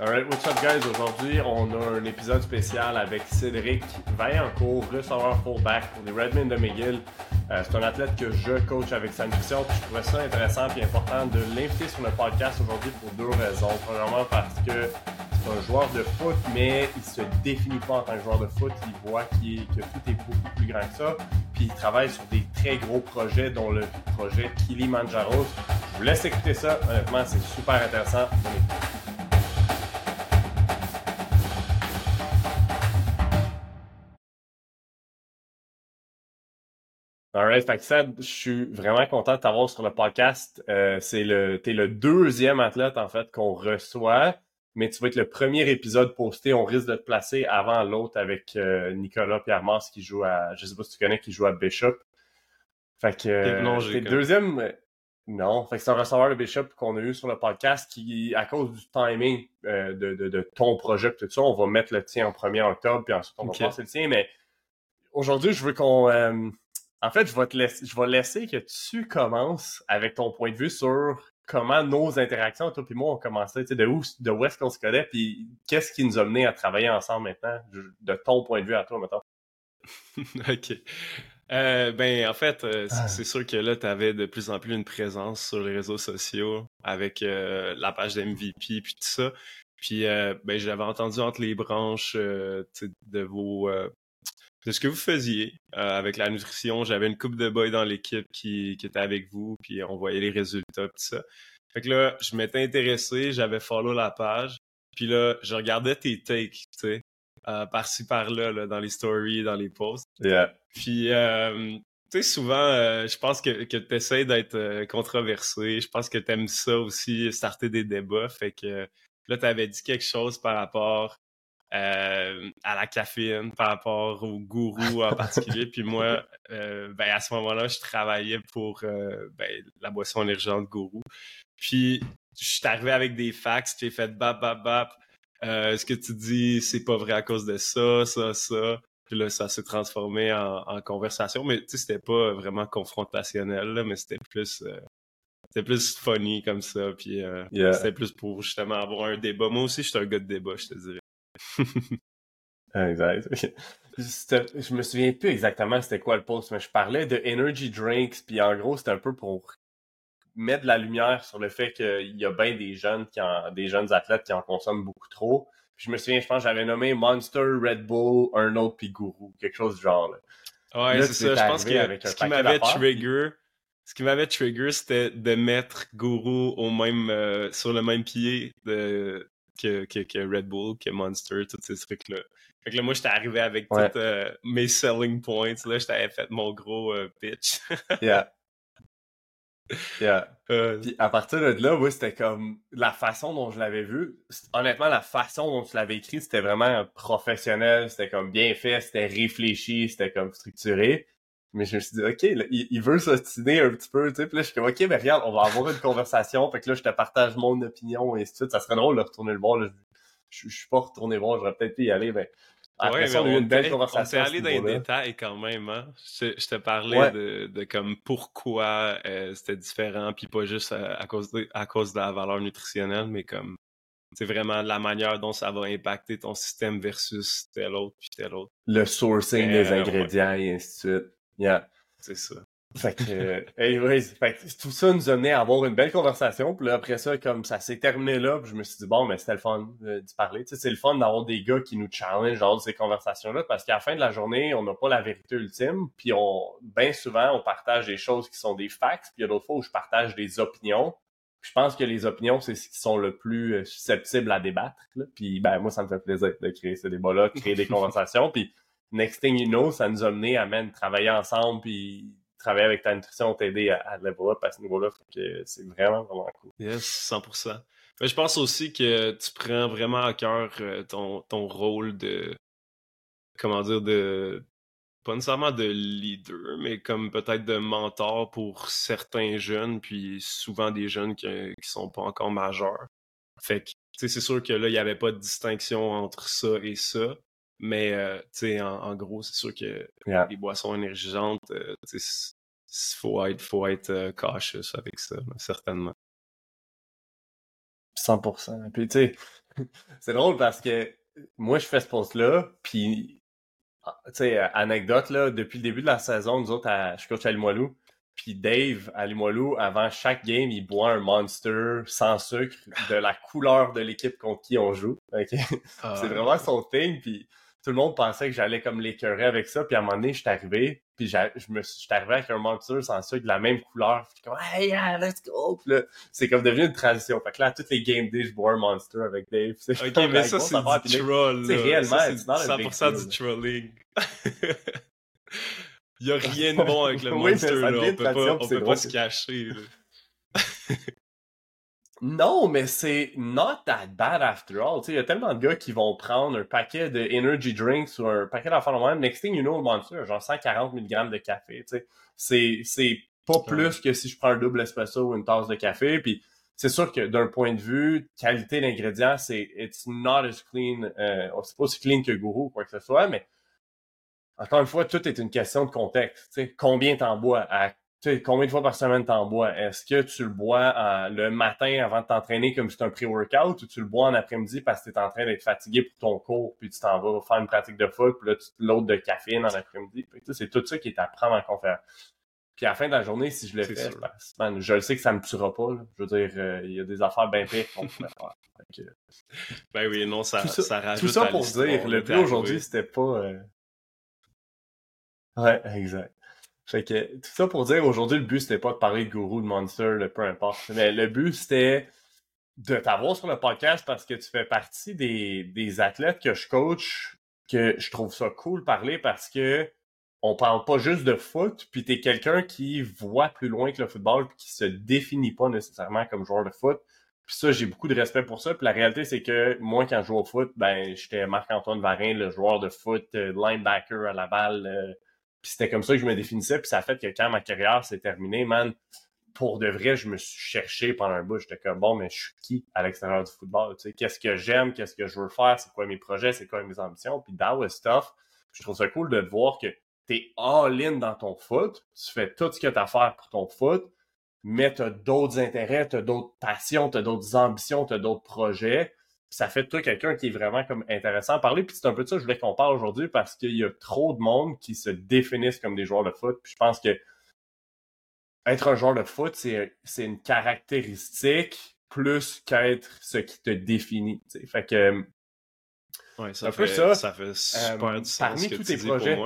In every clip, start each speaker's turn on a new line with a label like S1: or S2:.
S1: Alright, what's up guys? Aujourd'hui, on a un épisode spécial avec Cédric Vaillancourt, receveur fullback pour les Redmen de McGill. Euh, c'est un athlète que je coach avec sa puis je trouvais ça intéressant et important de l'inviter sur le podcast aujourd'hui pour deux raisons. Premièrement, parce que c'est un joueur de foot, mais il se définit pas en tant que joueur de foot. Il voit qu que tout est beaucoup plus grand que ça, puis il travaille sur des très gros projets, dont le projet Kilimanjaro. Je vous laisse écouter ça. Honnêtement, c'est super intéressant. Alright, fait que ça, je suis vraiment content de t'avoir sur le podcast. Euh, c'est le, t'es le deuxième athlète en fait qu'on reçoit, mais tu vas être le premier épisode posté. On risque de te placer avant l'autre avec euh, Nicolas Pierre Mars qui joue à, je sais pas si tu connais, qui joue à Bishop. Fait que euh, t'es le deuxième. Euh, non, fait que c'est un receveur de Bishop qu'on a eu sur le podcast qui, à cause du timing euh, de, de, de, ton projet tout ça, on va mettre le tien en premier octobre, puis ensuite on va passer le tien. Mais aujourd'hui, je veux qu'on en fait, je vais te laisser, je vais laisser que tu commences avec ton point de vue sur comment nos interactions, toi et moi, ont commencé, tu sais, de où, de où est-ce qu'on se connaît, puis qu'est-ce qui nous a mené à travailler ensemble maintenant, de ton point de vue à toi, maintenant.
S2: OK. Euh, ben, en fait, euh, ah. c'est sûr que là, tu avais de plus en plus une présence sur les réseaux sociaux avec euh, la page d'MVP puis tout ça. Puis, euh, ben, j'avais entendu entre les branches de vos de ce que vous faisiez euh, avec la nutrition. J'avais une coupe de boys dans l'équipe qui, qui était avec vous, puis on voyait les résultats, tout ça. Fait que là, je m'étais intéressé, j'avais follow la page, puis là, je regardais tes takes, tu sais, euh, par-ci par-là, là, dans les stories, dans les posts.
S1: Yeah.
S2: Puis, euh, tu sais, souvent, je pense que, que tu essaies d'être controversé. Je pense que tu aimes ça aussi, starter des débats. Fait que là, tu avais dit quelque chose par rapport euh, à la caféine par rapport au gourou en particulier. Puis moi, euh, ben, à ce moment-là, je travaillais pour euh, ben, la boisson énergisante gourou. Puis je suis arrivé avec des facts, j'ai fait bap, bap, bap. ce que tu dis, c'est pas vrai à cause de ça, ça, ça. Puis là, ça s'est transformé en, conversation. Mais tu sais, c'était pas vraiment confrontationnel, là, mais c'était plus c'était plus funny comme ça. Puis c'était plus pour justement avoir un débat. Moi aussi, je suis un gars de débat, je te dirais.
S1: Exact. Je me souviens plus exactement c'était quoi le post, mais je parlais de energy drinks, puis en gros, c'était un peu pour mettre de la lumière sur le fait qu'il y a bien des jeunes qui en, des jeunes athlètes qui en consomment beaucoup trop. je me souviens, je pense j'avais nommé Monster, Red Bull, un autre puis Gourou, quelque chose du genre.
S2: Ouais, c'est ça. Je pense que ce qui m'avait trigger, ce qui m'avait trigger, c'était de mettre Gourou au même euh, sur le même pied de que, que, Red Bull, que Monster, tous ces trucs-là. Fait que là, moi, j'étais arrivé avec tous euh, mes selling points. Là, j'avais fait mon gros euh, pitch.
S1: yeah. Yeah. Euh, Puis à partir de là, oui, c'était comme la façon dont je l'avais vu. Honnêtement, la façon dont tu l'avais écrit, c'était vraiment professionnel, c'était comme bien fait, c'était réfléchi, c'était comme structuré. Mais je me suis dit, OK, il, veut s'ostiner un petit peu, tu sais. Puis là, je suis comme, OK, mais regarde, on va avoir une conversation. Fait que là, je te partage mon opinion et ainsi de suite. Ça serait drôle de retourner le voir. Je, je, suis pas retourné voir, j'aurais peut-être pu y aller, mais
S2: après ça, on a eu une belle conversation. On allé dans les détails quand même, hein. Je, te parlais de, de, comme pourquoi euh, c'était différent, puis pas juste à, cause de, à cause de la valeur nutritionnelle, mais comme c'est vraiment la manière dont ça va impacter ton système versus tel autre puis tel autre.
S1: Le sourcing des ingrédients et ainsi de suite. Yeah.
S2: C'est ça.
S1: Fait que, euh, anyways, fait que tout ça nous a mené à avoir une belle conversation. Puis là, après ça, comme ça s'est terminé là, puis je me suis dit, bon, mais c'était le fun euh, d'y parler. Tu sais, c'est le fun d'avoir des gars qui nous challenge genre de ces conversations-là, parce qu'à la fin de la journée, on n'a pas la vérité ultime. Puis on, bien souvent, on partage des choses qui sont des facts. Puis il y a d'autres fois où je partage des opinions. Puis je pense que les opinions, c'est ce qui sont le plus euh, susceptibles à débattre. Là. Puis ben moi, ça me fait plaisir de créer ce débat-là, de créer des conversations. Puis next thing you know, ça nous a mené à même travailler ensemble puis travailler avec ta nutrition, t'aider à, à level up à ce niveau-là. c'est vraiment, vraiment cool.
S2: Yes, 100%. Mais je pense aussi que tu prends vraiment à cœur euh, ton, ton rôle de, comment dire, de, pas nécessairement de leader, mais comme peut-être de mentor pour certains jeunes, puis souvent des jeunes qui, qui sont pas encore majeurs. Fait que, c'est sûr que là, il n'y avait pas de distinction entre ça et ça. Mais, euh, tu sais, en, gros, c'est sûr que les boissons énergisantes, euh, il faut être, faut être euh, cautious avec ça, certainement.
S1: 100%. Puis, tu sais, c'est drôle parce que moi, je fais ce post-là, puis, ah, tu sais, anecdote, là, depuis le début de la saison, nous autres, à, je coach à Limoilou, puis Dave, à Limoilou, avant chaque game, il boit un Monster sans sucre de la couleur de l'équipe contre qui on joue. Ah, c'est vraiment son thing, puis tout le monde pensait que j'allais comme l'écœurer avec ça, puis à un moment donné, je suis arrivé, puis je me suis arrivé avec un Monster sans sucre de la même couleur, puis comme « Hey, yeah, let's go! » Puis là, c'est comme devenu une tradition. Fait que là, à toutes les game days, je bois un Monster avec Dave.
S2: Ok, mais ça, c'est du troll.
S1: C'est réellement,
S2: c'est 100% du trolling. Il n'y a rien de bon avec le monster, là. On peut pas, on peut pas se cacher,
S1: Non, mais c'est not that bad after all. Il y a tellement de gars qui vont prendre un paquet de energy drinks ou un paquet d'affaires même. Next thing you know, le monster, genre 140 mg de café. C'est, c'est pas plus que si je prends un double espresso ou une tasse de café. Puis c'est sûr que d'un point de vue qualité d'ingrédients, c'est it's not as clean. Euh, c'est pas aussi clean que Guru ou quoi que ce soit, mais encore une fois, tout est une question de contexte. sais, Combien t'en bois? À, combien de fois par semaine t'en bois? Est-ce que tu le bois euh, le matin avant de t'entraîner comme c'était un pré-workout ou tu le bois en après-midi parce que tu es en train d'être fatigué pour ton cours puis tu t'en vas faire une pratique de foot puis là tu l'autre de caféine en après-midi? C'est tout ça qui est à prendre en conférence. Puis à la fin de la journée, si je le fais, ben, je le sais que ça me tuera pas. Je veux dire, euh, il y a des affaires bien pires qu'on pourrait faire.
S2: Ben oui, non, ça, ça, rajoute
S1: Tout ça pour dire, le but aujourd'hui, c'était pas... Euh, Ouais, exact. Fait que tout ça pour dire aujourd'hui, le but c'était pas de parler de gourou, de monster, de peu importe. Mais le but c'était de t'avoir sur le podcast parce que tu fais partie des, des athlètes que je coach, que je trouve ça cool parler parce que on parle pas juste de foot, puis t'es quelqu'un qui voit plus loin que le football, puis qui se définit pas nécessairement comme joueur de foot. Puis ça, j'ai beaucoup de respect pour ça. Puis la réalité, c'est que moi, quand je joue au foot, ben, j'étais Marc-Antoine Varin, le joueur de foot, euh, linebacker à la balle, euh, puis c'était comme ça que je me définissais. Puis ça a fait que quand ma carrière s'est terminée, man, pour de vrai, je me suis cherché pendant un bout. J'étais comme, bon, mais je suis qui à l'extérieur du football? Tu sais, qu'est-ce que j'aime? Qu'est-ce que je veux faire? C'est quoi mes projets? C'est quoi mes ambitions? Puis that was stuff. je trouve ça cool de te voir que t'es all-in dans ton foot. Tu fais tout ce que tu as à faire pour ton foot. Mais tu as d'autres intérêts, tu as d'autres passions, tu as d'autres ambitions, tu as d'autres projets ça fait de toi quelqu'un qui est vraiment comme intéressant à parler. Puis c'est un peu de ça que je voulais qu'on parle aujourd'hui parce qu'il y a trop de monde qui se définissent comme des joueurs de foot. Puis je pense que être un joueur de foot, c'est, une caractéristique plus qu'être ce qui te définit. Fait que.
S2: Ouais, ça, fait, ça. ça fait super euh, sens
S1: Parmi tous tes projets,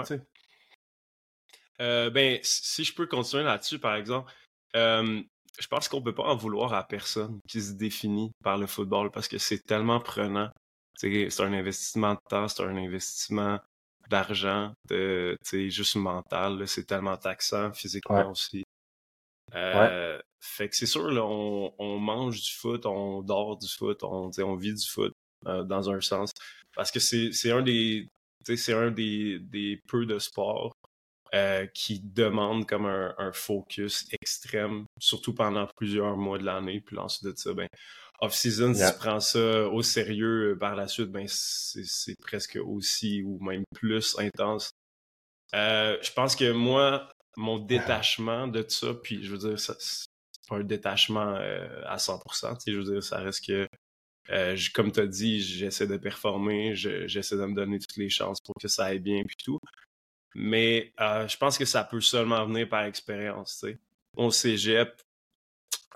S2: euh, ben, si je peux continuer là-dessus, par exemple, euh, je pense qu'on peut pas en vouloir à personne qui se définit par le football parce que c'est tellement prenant. C'est un investissement de temps, c'est un investissement d'argent, de juste mental. C'est tellement taxant physiquement aussi. Euh, fait que c'est sûr, là, on, on, mange du foot, on dort du foot, on, on vit du foot euh, dans un sens. Parce que c'est un des c'est un des, des peu de sports euh, qui demande comme un, focus extrême, surtout pendant plusieurs mois de l'année. Puis ensuite de ça, ben, off-season, si tu prends ça au sérieux euh, par la suite, ben, c'est presque aussi ou même plus intense. Euh, je pense que moi, mon détachement de ça, puis je veux dire, c'est pas un détachement à 100%, je veux dire, ça reste que comme tu as dit, j'essaie de performer, j'essaie de me donner toutes les chances pour que ça aille bien puis tout. Mais euh, je pense que ça peut seulement venir par expérience. Au cégep,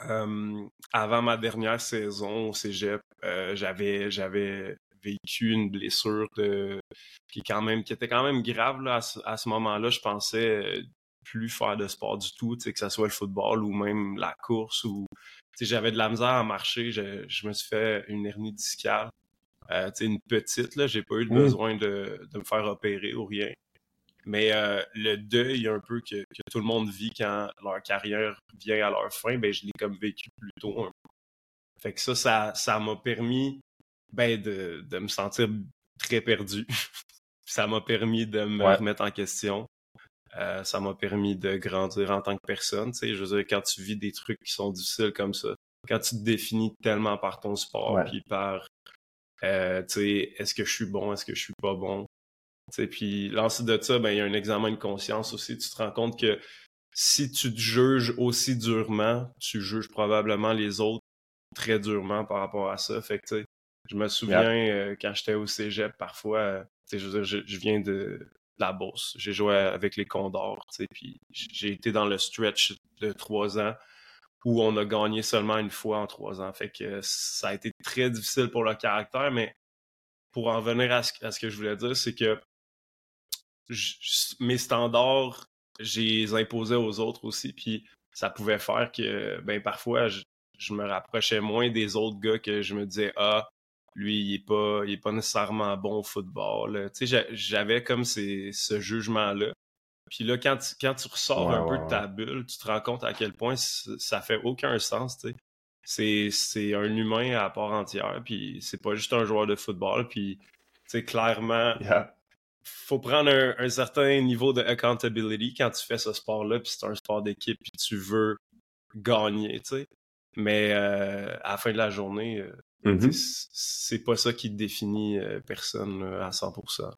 S2: euh, avant ma dernière saison au cégep, euh, j'avais j'avais vécu une blessure de, qui, quand même, qui était quand même grave là, à, ce, moment-là. Je pensais plus faire de sport du tout, que ce soit le football ou même la course. ou J'avais de la misère à marcher. Je, je me suis fait une hernie discale. une petite, là, j'ai pas eu mmh. besoin de, de me faire opérer ou rien. Mais euh, le deuil un peu que, tout le monde vit quand leur carrière vient à leur fin, ben, je l'ai comme vécu plus tôt un peu. Fait que ça, ça, m'a permis ben, de, de, me sentir très perdu. ça m'a permis de me remettre en question. Euh, ça m'a permis de grandir en tant que personne. Tu sais, je veux dire, quand tu vis des trucs qui sont difficiles comme ça, quand tu te définis tellement par ton sport, puis par, euh, tu sais, est-ce que je suis bon, est-ce que je suis pas bon, puis l'ensuite de ça, ben, il y a un examen de conscience aussi. Tu te rends compte que si tu te juges aussi durement, tu juges probablement les autres très durement par rapport à ça. Fait que, je me souviens euh, quand j'étais au cégep, parfois, euh, je, je, viens de la Beauce. J'ai joué avec les Condors, puis j'ai été dans le stretch de trois ans où on a gagné seulement une fois en trois ans. Fait que ça a été très difficile pour le caractère, mais pour en venir à ce, que je voulais dire, c'est que mes standards, j'ai les imposais aux autres aussi, puis ça pouvait faire que, ben parfois, je, me rapprochais moins des autres gars que je me disais, ah, lui, il est pas, il est pas nécessairement bon au football. Tu sais, j'avais comme ce jugement-là. Puis là, quand tu, quand tu ressors un peu de ta bulle, tu te rends compte à quel point ça fait aucun sens, tu sais c'est un humain à part entière, puis c'est pas juste un joueur de football, puis c'est clairement, faut prendre un, certain niveau de accountability quand tu fais ce sport-là, puis c'est un sport d'équipe, puis tu veux gagner, tu sais. Mais euh, à la fin de la journée, euh, mm-hmm. c'est pas ça qui définit euh, personne à 100%.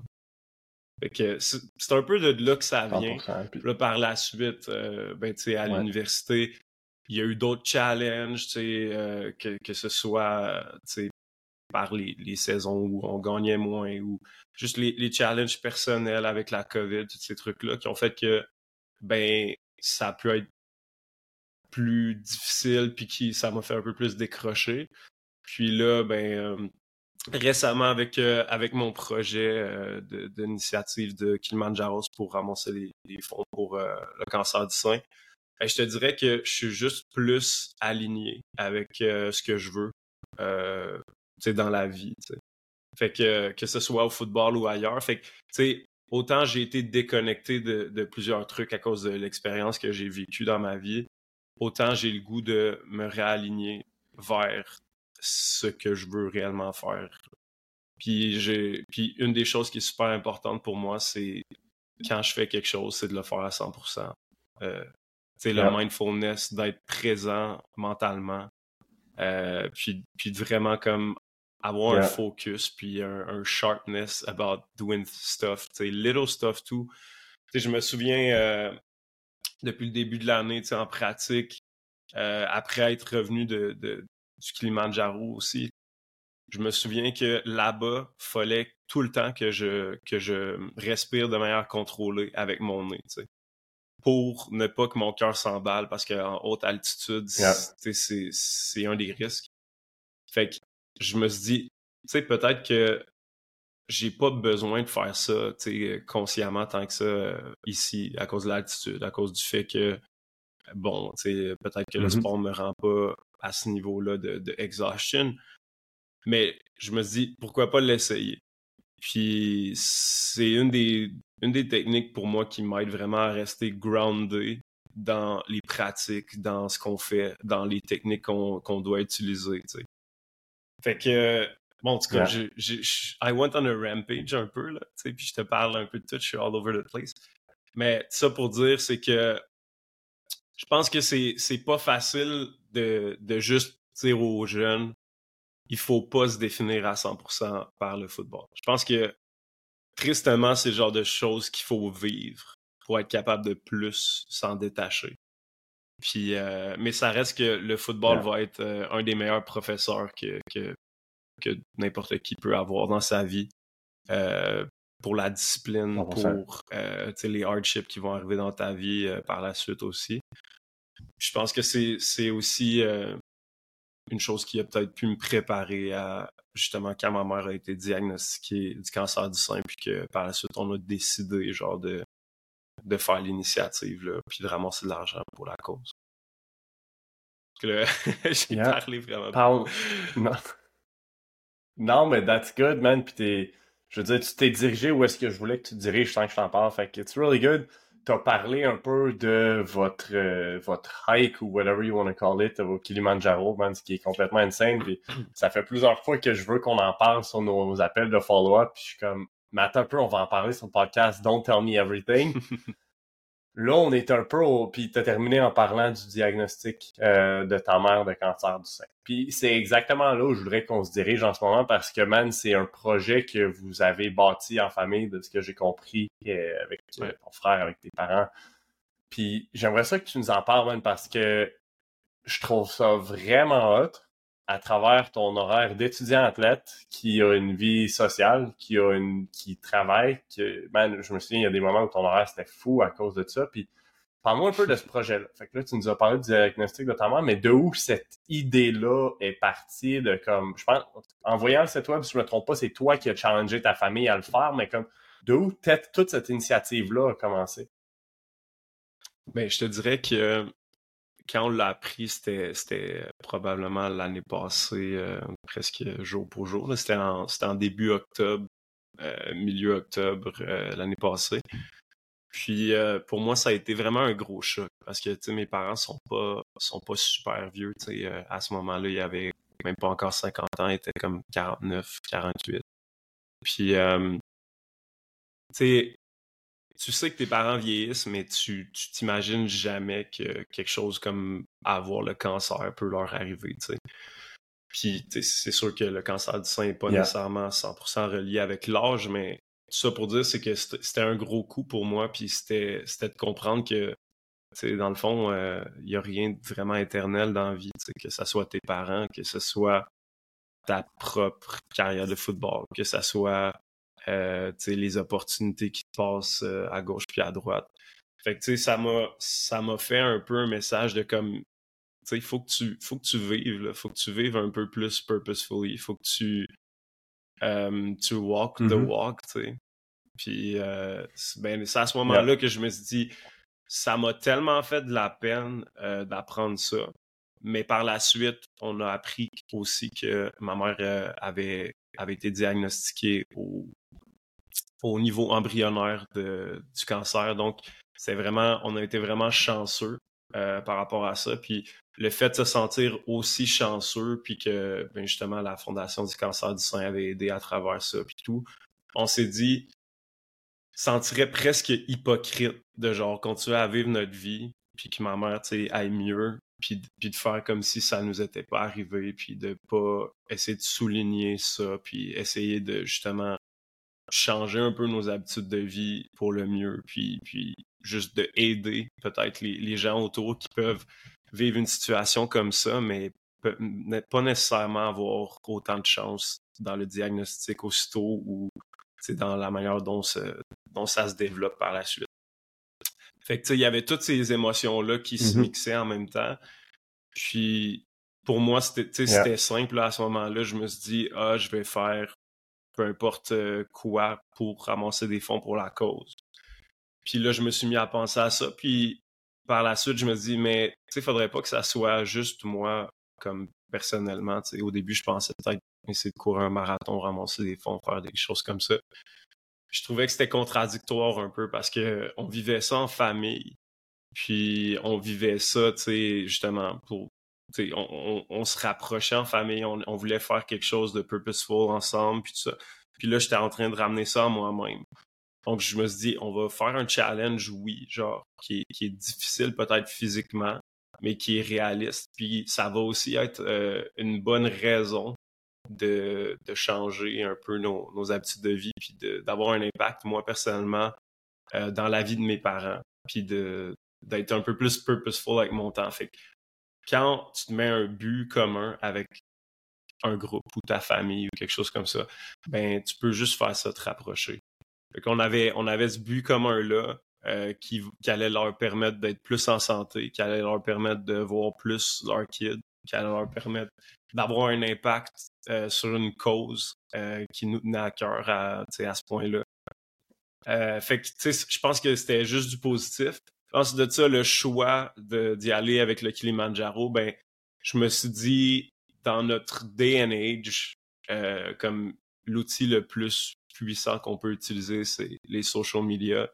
S2: Fait que c'est un peu de là que ça vient. Là, par la suite, ben, tu sais, à l'université, il y a eu d'autres challenges, euh, que, que ce soit par les, les, saisons où on gagnait moins ou juste les, les challenges personnels avec la COVID, tous ces trucs-là qui ont fait que ben ça a pu être plus difficile puis qui ça m'a fait un peu plus décrocher. Puis là, ben euh, récemment avec euh, avec mon projet d'initiative de, Kilimanjaro pour ramasser les, les fonds pour le cancer du sein, je te dirais que je suis juste plus aligné avec euh, ce que je veux euh, dans la vie. Fait que que ce soit au football ou ailleurs. Fait que, autant j'ai été déconnecté de, plusieurs trucs à cause de l'expérience que j'ai vécue dans ma vie, autant j'ai le goût de me réaligner vers ce que je veux réellement faire. Puis j'ai puis une des choses qui est super importante pour moi, c'est quand je fais quelque chose, c'est de le faire à 100% c'est le mindfulness, d'être présent mentalement, euh, puis, puis vraiment comme avoir un focus, puis un, sharpness about doing stuff, tu little stuff too. Tu je me souviens, euh, depuis le début de l'année, en pratique, euh, après être revenu de, de, du Kilimanjaro aussi, je me souviens que là-bas, fallait tout le temps que je, que je respire de manière contrôlée avec mon nez, pour ne pas que mon cœur s'emballe parce qu'en haute altitude, c'est un des risques. Fait que je me suis dit, tu sais, peut-être que j'ai pas besoin de faire ça, tu consciemment tant que ça euh, ici, à cause de l'altitude, à cause du fait que, bon, tu sais, peut-être que le mm-hmm. sport me rend pas à ce niveau-là de, de exhaustion. Mais je me suis dit, pourquoi pas l'essayer? Puis c'est une des, une des techniques pour moi qui m'aide vraiment à rester grounded dans les pratiques, dans ce qu'on fait, dans les techniques qu'on doit utiliser. sais. Fait que, bon, en tout cas, j'ai I went on a rampage un peu, là, puis je te parle un peu de tout, je suis all over the place. Mais ça pour dire, c'est que je pense que c'est pas facile de, de juste dire aux jeunes il faut pas se définir à 100% par le football. Je pense que tristement, c'est le genre de choses qu'il faut vivre pour être capable de plus s'en détacher. Puis, euh, mais ça reste que le football va être euh, un des meilleurs professeurs que, que, que n'importe qui peut avoir dans sa vie. Euh, pour la discipline, pour les hardships qui vont arriver dans ta vie par la suite aussi. Je pense que c'est aussi une chose qui a peut-être pu me préparer à justement quand ma mère a été diagnostiquée du cancer du sein, puis que par la suite on a décidé genre de, de faire l'initiative, puis de ramasser de l'argent pour la cause. J'ai parlé vraiment.
S1: Non. non, mais that's good, man. Puis t'es. Je veux dire, tu t'es dirigé où est-ce que je voulais que tu te diriges sans que je t'en parle. Fait que it's really good tu as parlé un peu de votre, euh, votre hike ou whatever you want to call it au Kilimanjaro, man, ce qui est complètement insane. Puis ça fait plusieurs fois que je veux qu'on en parle sur nos, appels de follow-up. Puis je suis comme, mais attends un peu, on va en parler sur le podcast Don't Tell Me Everything. Là, on est un peu au... Puis tu as terminé en parlant du diagnostic euh, de ta mère de cancer du sein. Puis c'est exactement là où je voudrais qu'on se dirige en ce moment parce que, man, c'est un projet que vous avez bâti en famille, de ce que j'ai compris, euh, avec ton frère, avec tes parents. Puis j'aimerais ça que tu nous en parles, man, parce que je trouve ça vraiment hot. À travers ton horaire d'étudiant athlète qui a une vie sociale, qui a une qui travaille, que man, je me souviens il y a des moments où ton horaire c'était fou à cause de ça puis Parle-moi un peu de ce projet-là. Fait que là, tu nous as parlé du diagnostic notamment, mais de où cette idée-là est partie de comme, je pense, en voyant le site web, si je me trompe pas, c'est toi qui as challengé ta famille à le faire, mais comme, de où toute cette initiative-là a commencé?
S2: Ben, je te dirais que quand on l'a appris, c'était probablement l'année passée, euh, presque jour pour jour. C'était en, début octobre, euh, milieu octobre euh, l'année passée. Puis pour moi, ça a été vraiment un gros choc parce que mes parents sont pas sont pas super vieux. à ce moment-là, ils avaient même pas encore 50 ans, ils étaient comme 49, 48. Puis tu tu sais que tes parents vieillissent, mais tu t'imagines jamais que quelque chose comme avoir le cancer peut leur arriver, tu sais. Puis c'est sûr que le cancer du sein n'est pas nécessairement 100% relié avec l'âge, mais ça pour dire, c'est que c'était un gros coup pour moi, puis c'était de comprendre que, dans le fond, il euh, n'y a rien de vraiment éternel dans la vie, que ce soit tes parents, que ce soit ta propre carrière de football, que ce soit euh, les opportunités qui passent euh, à gauche puis à droite. Fait que, ça m'a, ça m'a fait un peu un message de comme, il faut que tu, faut que tu vives, il faut que tu vives un peu plus purposefully, il faut que tu, euh, tu walk the mm-hmm. walk, tu sais. Puis, ben, c'est à ce moment-là que je me suis dit, ça m'a tellement fait de la peine d'apprendre ça. Mais par la suite, on a appris aussi que ma mère avait, avait été diagnostiquée au, au niveau embryonnaire du cancer. Donc, c'est vraiment, on a été vraiment chanceux euh, par rapport à ça. Puis le fait de se sentir aussi chanceux, puis que ben, justement la Fondation du cancer du sein avait aidé à travers ça, puis tout, on s'est dit, sentirait presque hypocrite de genre continuer à vivre notre vie, puis que ma mère, tu aille mieux, puis, puis de faire comme si ça nous était pas arrivé, puis de pas essayer de souligner ça, puis essayer de justement changer un peu nos habitudes de vie pour le mieux, puis, puis juste de aider peut-être les, gens autour qui peuvent vivre une situation comme ça, mais pas nécessairement avoir autant de chance dans le diagnostic aussitôt ou dans la manière dont, dont ça se développe par la suite. Fait que il y avait toutes ces émotions-là qui se mm-hmm. mixaient en même temps. Puis pour moi, c'était simple à ce moment-là. Je me suis dit, ah, je vais faire peu importe euh, quoi pour ramasser des fonds pour la cause. Puis là, je me suis mis à penser à ça. Puis par la suite, je me dis, mais tu sais, faudrait pas que ça soit juste moi, comme personnellement. Tu sais, au début, je pensais peut-être essayer de courir un marathon, ramasser des fonds, faire des choses comme ça. Je trouvais que c'était contradictoire un peu parce que on vivait ça en famille. Puis on vivait ça, tu sais, justement, pour on, se rapprochait en famille, on, voulait faire quelque chose de purposeful ensemble, puis tout ça. Puis là, j'étais en train de ramener ça à moi-même. Donc, je me suis dit, on va faire un challenge, oui, genre, qui est, difficile peut-être physiquement, mais qui est réaliste. Puis ça va aussi être euh, une bonne raison de, changer un peu nos, habitudes de vie, puis d'avoir un impact, moi, personnellement, euh, dans la vie de mes parents, puis d'être un peu plus purposeful avec mon temps. Quand tu te mets un but commun avec un groupe ou ta famille ou quelque chose comme ça, ben tu peux juste faire ça te rapprocher. Qu'on avait, on avait ce but commun-là euh, qui, allait leur permettre d'être plus en santé, qui allait leur permettre de voir plus leurs kids, qui allait leur permettre d'avoir un impact euh, sur une cause euh, qui nous tenait à cœur à, à ce point-là. fait que, je pense que c'était juste du positif. Ensuite de ça, le choix d'y aller avec le Kilimanjaro, ben, je me suis dit, dans notre day and age, euh, comme l'outil le plus puissant qu'on peut utiliser, c'est les social media.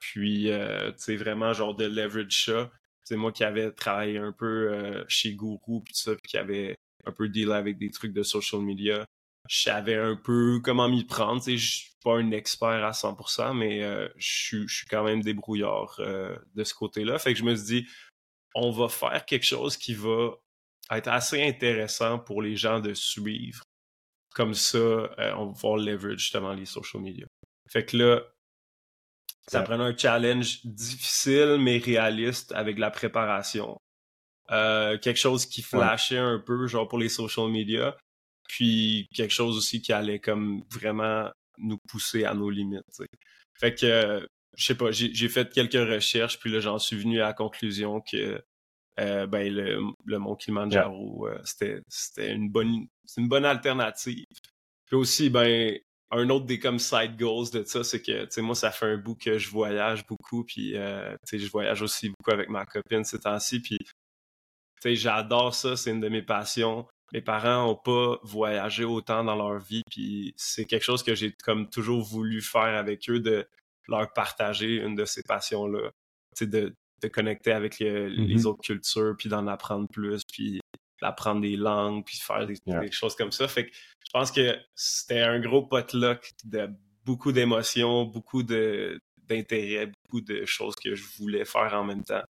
S2: Puis, euh, tu sais, vraiment, genre de leverage ça. C'est moi qui avais travaillé un peu euh, chez Guru, puis ça, puis qui avait un peu deal avec des trucs de social media je savais un peu comment m'y prendre. Je suis pas un expert à 100%, mais euh, je, suis quand même débrouillard euh, de ce côté-là. Fait que je me suis dit, on va faire quelque chose qui va être assez intéressant pour les gens de suivre. Comme ça, euh, on va pouvoir leverage justement les social media. Fait que là, ça prenait un challenge difficile mais réaliste avec la préparation. quelque chose qui flashait un peu, genre pour les social media, puis quelque chose aussi qui allait comme vraiment nous pousser à nos limites. Fait que, je sais pas, j'ai fait quelques recherches, puis là, j'en suis venu à la conclusion que euh, ben, le, le mont Kilimanjaro, euh, c'était une bonne, une bonne alternative. Puis aussi, ben, un autre des comme side goals de ça, c'est que, tu sais, moi, ça fait un bout que je voyage beaucoup, puis, euh, tu sais, je voyage aussi beaucoup avec ma copine ces temps-ci, puis, tu sais, j'adore ça, c'est une de mes passions. Mes parents ont pas voyagé autant dans leur vie, puis c'est quelque chose que j'ai comme toujours voulu faire avec eux, de leur partager une de ces passions-là. De, de connecter avec les, mm-hmm. autres cultures, puis d'en apprendre plus, puis d'apprendre des langues, puis faire des, choses comme ça. Fait que je pense que c'était un gros potluck de beaucoup d'émotions, beaucoup d'intérêt, beaucoup de choses que je voulais faire en même temps.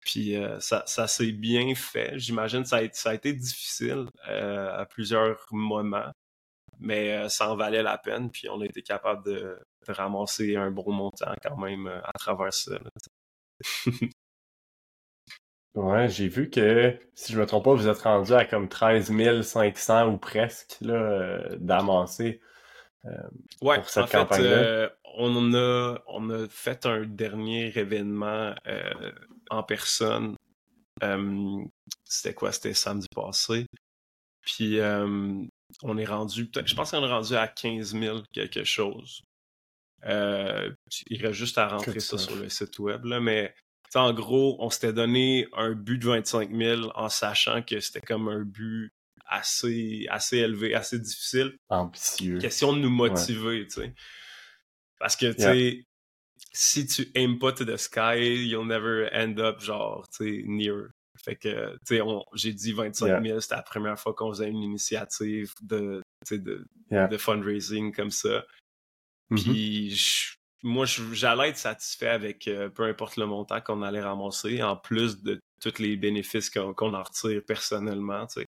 S2: Puis euh, ça, s'est bien fait. J'imagine que ça a, été difficile euh, à plusieurs moments, mais euh, ça en valait la peine. Puis on a été capable de, ramasser un bon montant quand même à travers ça.
S1: Ouais, j'ai vu que, si je me trompe pas, vous êtes rendu à comme 13 500 ou presque là, euh,
S2: ouais, pour cette campagne-là. Euh, on, a, on a fait un dernier événement en personne. C'était quoi? C'était samedi passé. Puis on est rendu, je pense qu'on est rendu à 15 000 quelque chose. il reste juste à rentrer ça sur le site web, là, mais en gros, on s'était donné un but de 25 000 en sachant que c'était comme un but assez, assez élevé, assez difficile.
S1: Ambitieux.
S2: Question de nous motiver, tu sais. Parce que, tu sais, si tu aimes pas to the sky, you'll never end up, genre, tu sais, near. Fait que, tu sais, j'ai dit 25 000, c'était la première fois qu'on faisait une initiative de, de, de fundraising comme ça. Mm-hmm. Puis, moi, j'allais être satisfait avec euh, peu importe le montant qu'on allait ramasser, en plus de tous les bénéfices qu'on en retire personnellement. sais.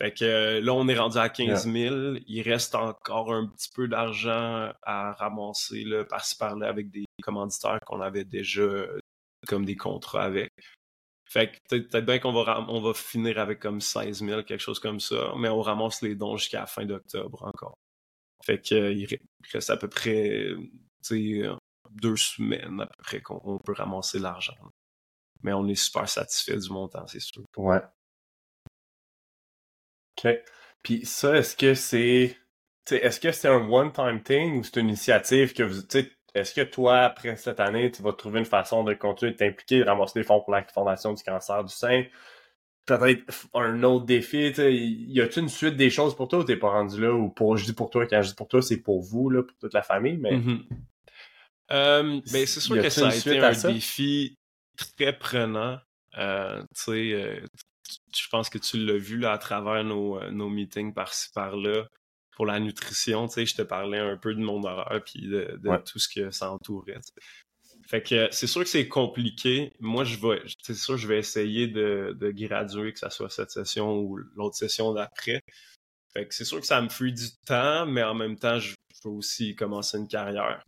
S2: Fait que euh, là, on est rendu à 15 000. Il reste encore un petit peu d'argent à ramasser là, par-ci par-là avec des commanditaires qu'on avait déjà comme des contrats avec. Fait que peut-être bien qu'on va, on va finir avec comme 16 000, quelque chose comme ça, mais on ramasse les dons jusqu'à la fin d'octobre encore. Fait que euh, il reste à peu près euh, deux semaines à peu près qu'on peut ramasser l'argent. Mais on est super satisfait du montant, c'est sûr.
S1: Ouais. OK. Puis ça, est-ce que c'est. Est-ce que c'est un one-time thing ou c'est une initiative que vous. Est-ce que toi, après cette année, tu vas trouver une façon de continuer de t'impliquer, de ramasser des fonds pour la Fondation du cancer du sein? Peut-être un autre défi, y a-t-il une suite des choses pour toi ou t'es pas rendu là? Ou pour, je dis pour toi, quand je dis pour toi, c'est pour vous, là, pour toute la famille, mais.
S2: Mm-hmm. Euh, ben, c'est sûr que ça a été un défi très prenant. Euh, tu sais, euh, je pense que tu l'as vu là, à travers nos, nos meetings par-ci par-là. Pour la nutrition, tu sais, je te parlais un peu de mon horaire puis de, tout ce que ça entourait. Fait que c'est sûr que c'est compliqué. Moi, je vais, c'est sûr, je vais essayer de, de graduer, que ce soit cette session ou l'autre session d'après. Fait que c'est sûr que ça me fuit du temps, mais en même temps, je veux aussi commencer une carrière.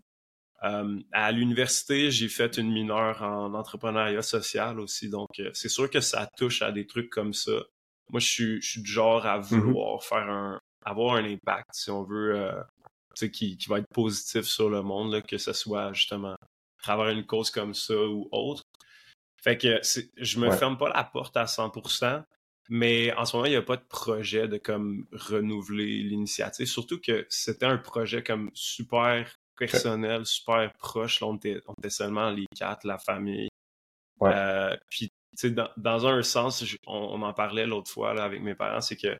S2: Euh, à l'université, j'ai fait une mineure en entrepreneuriat social aussi, donc euh, c'est sûr que ça touche à des trucs comme ça. Moi, je suis, je suis du genre à mm-hmm. vouloir faire un, avoir un impact, si on veut, euh, qui, qui va être positif sur le monde, là, que ce soit justement à travers une cause comme ça ou autre. Fait que je me ferme pas la porte à 100%, mais en ce moment, il n'y a pas de projet de comme renouveler l'initiative. Surtout que c'était un projet comme super personnel, super proche. Là, on, était, seulement les quatre, la famille. Euh, puis, dans, dans un sens, on, en parlait l'autre fois là, avec mes parents, c'est que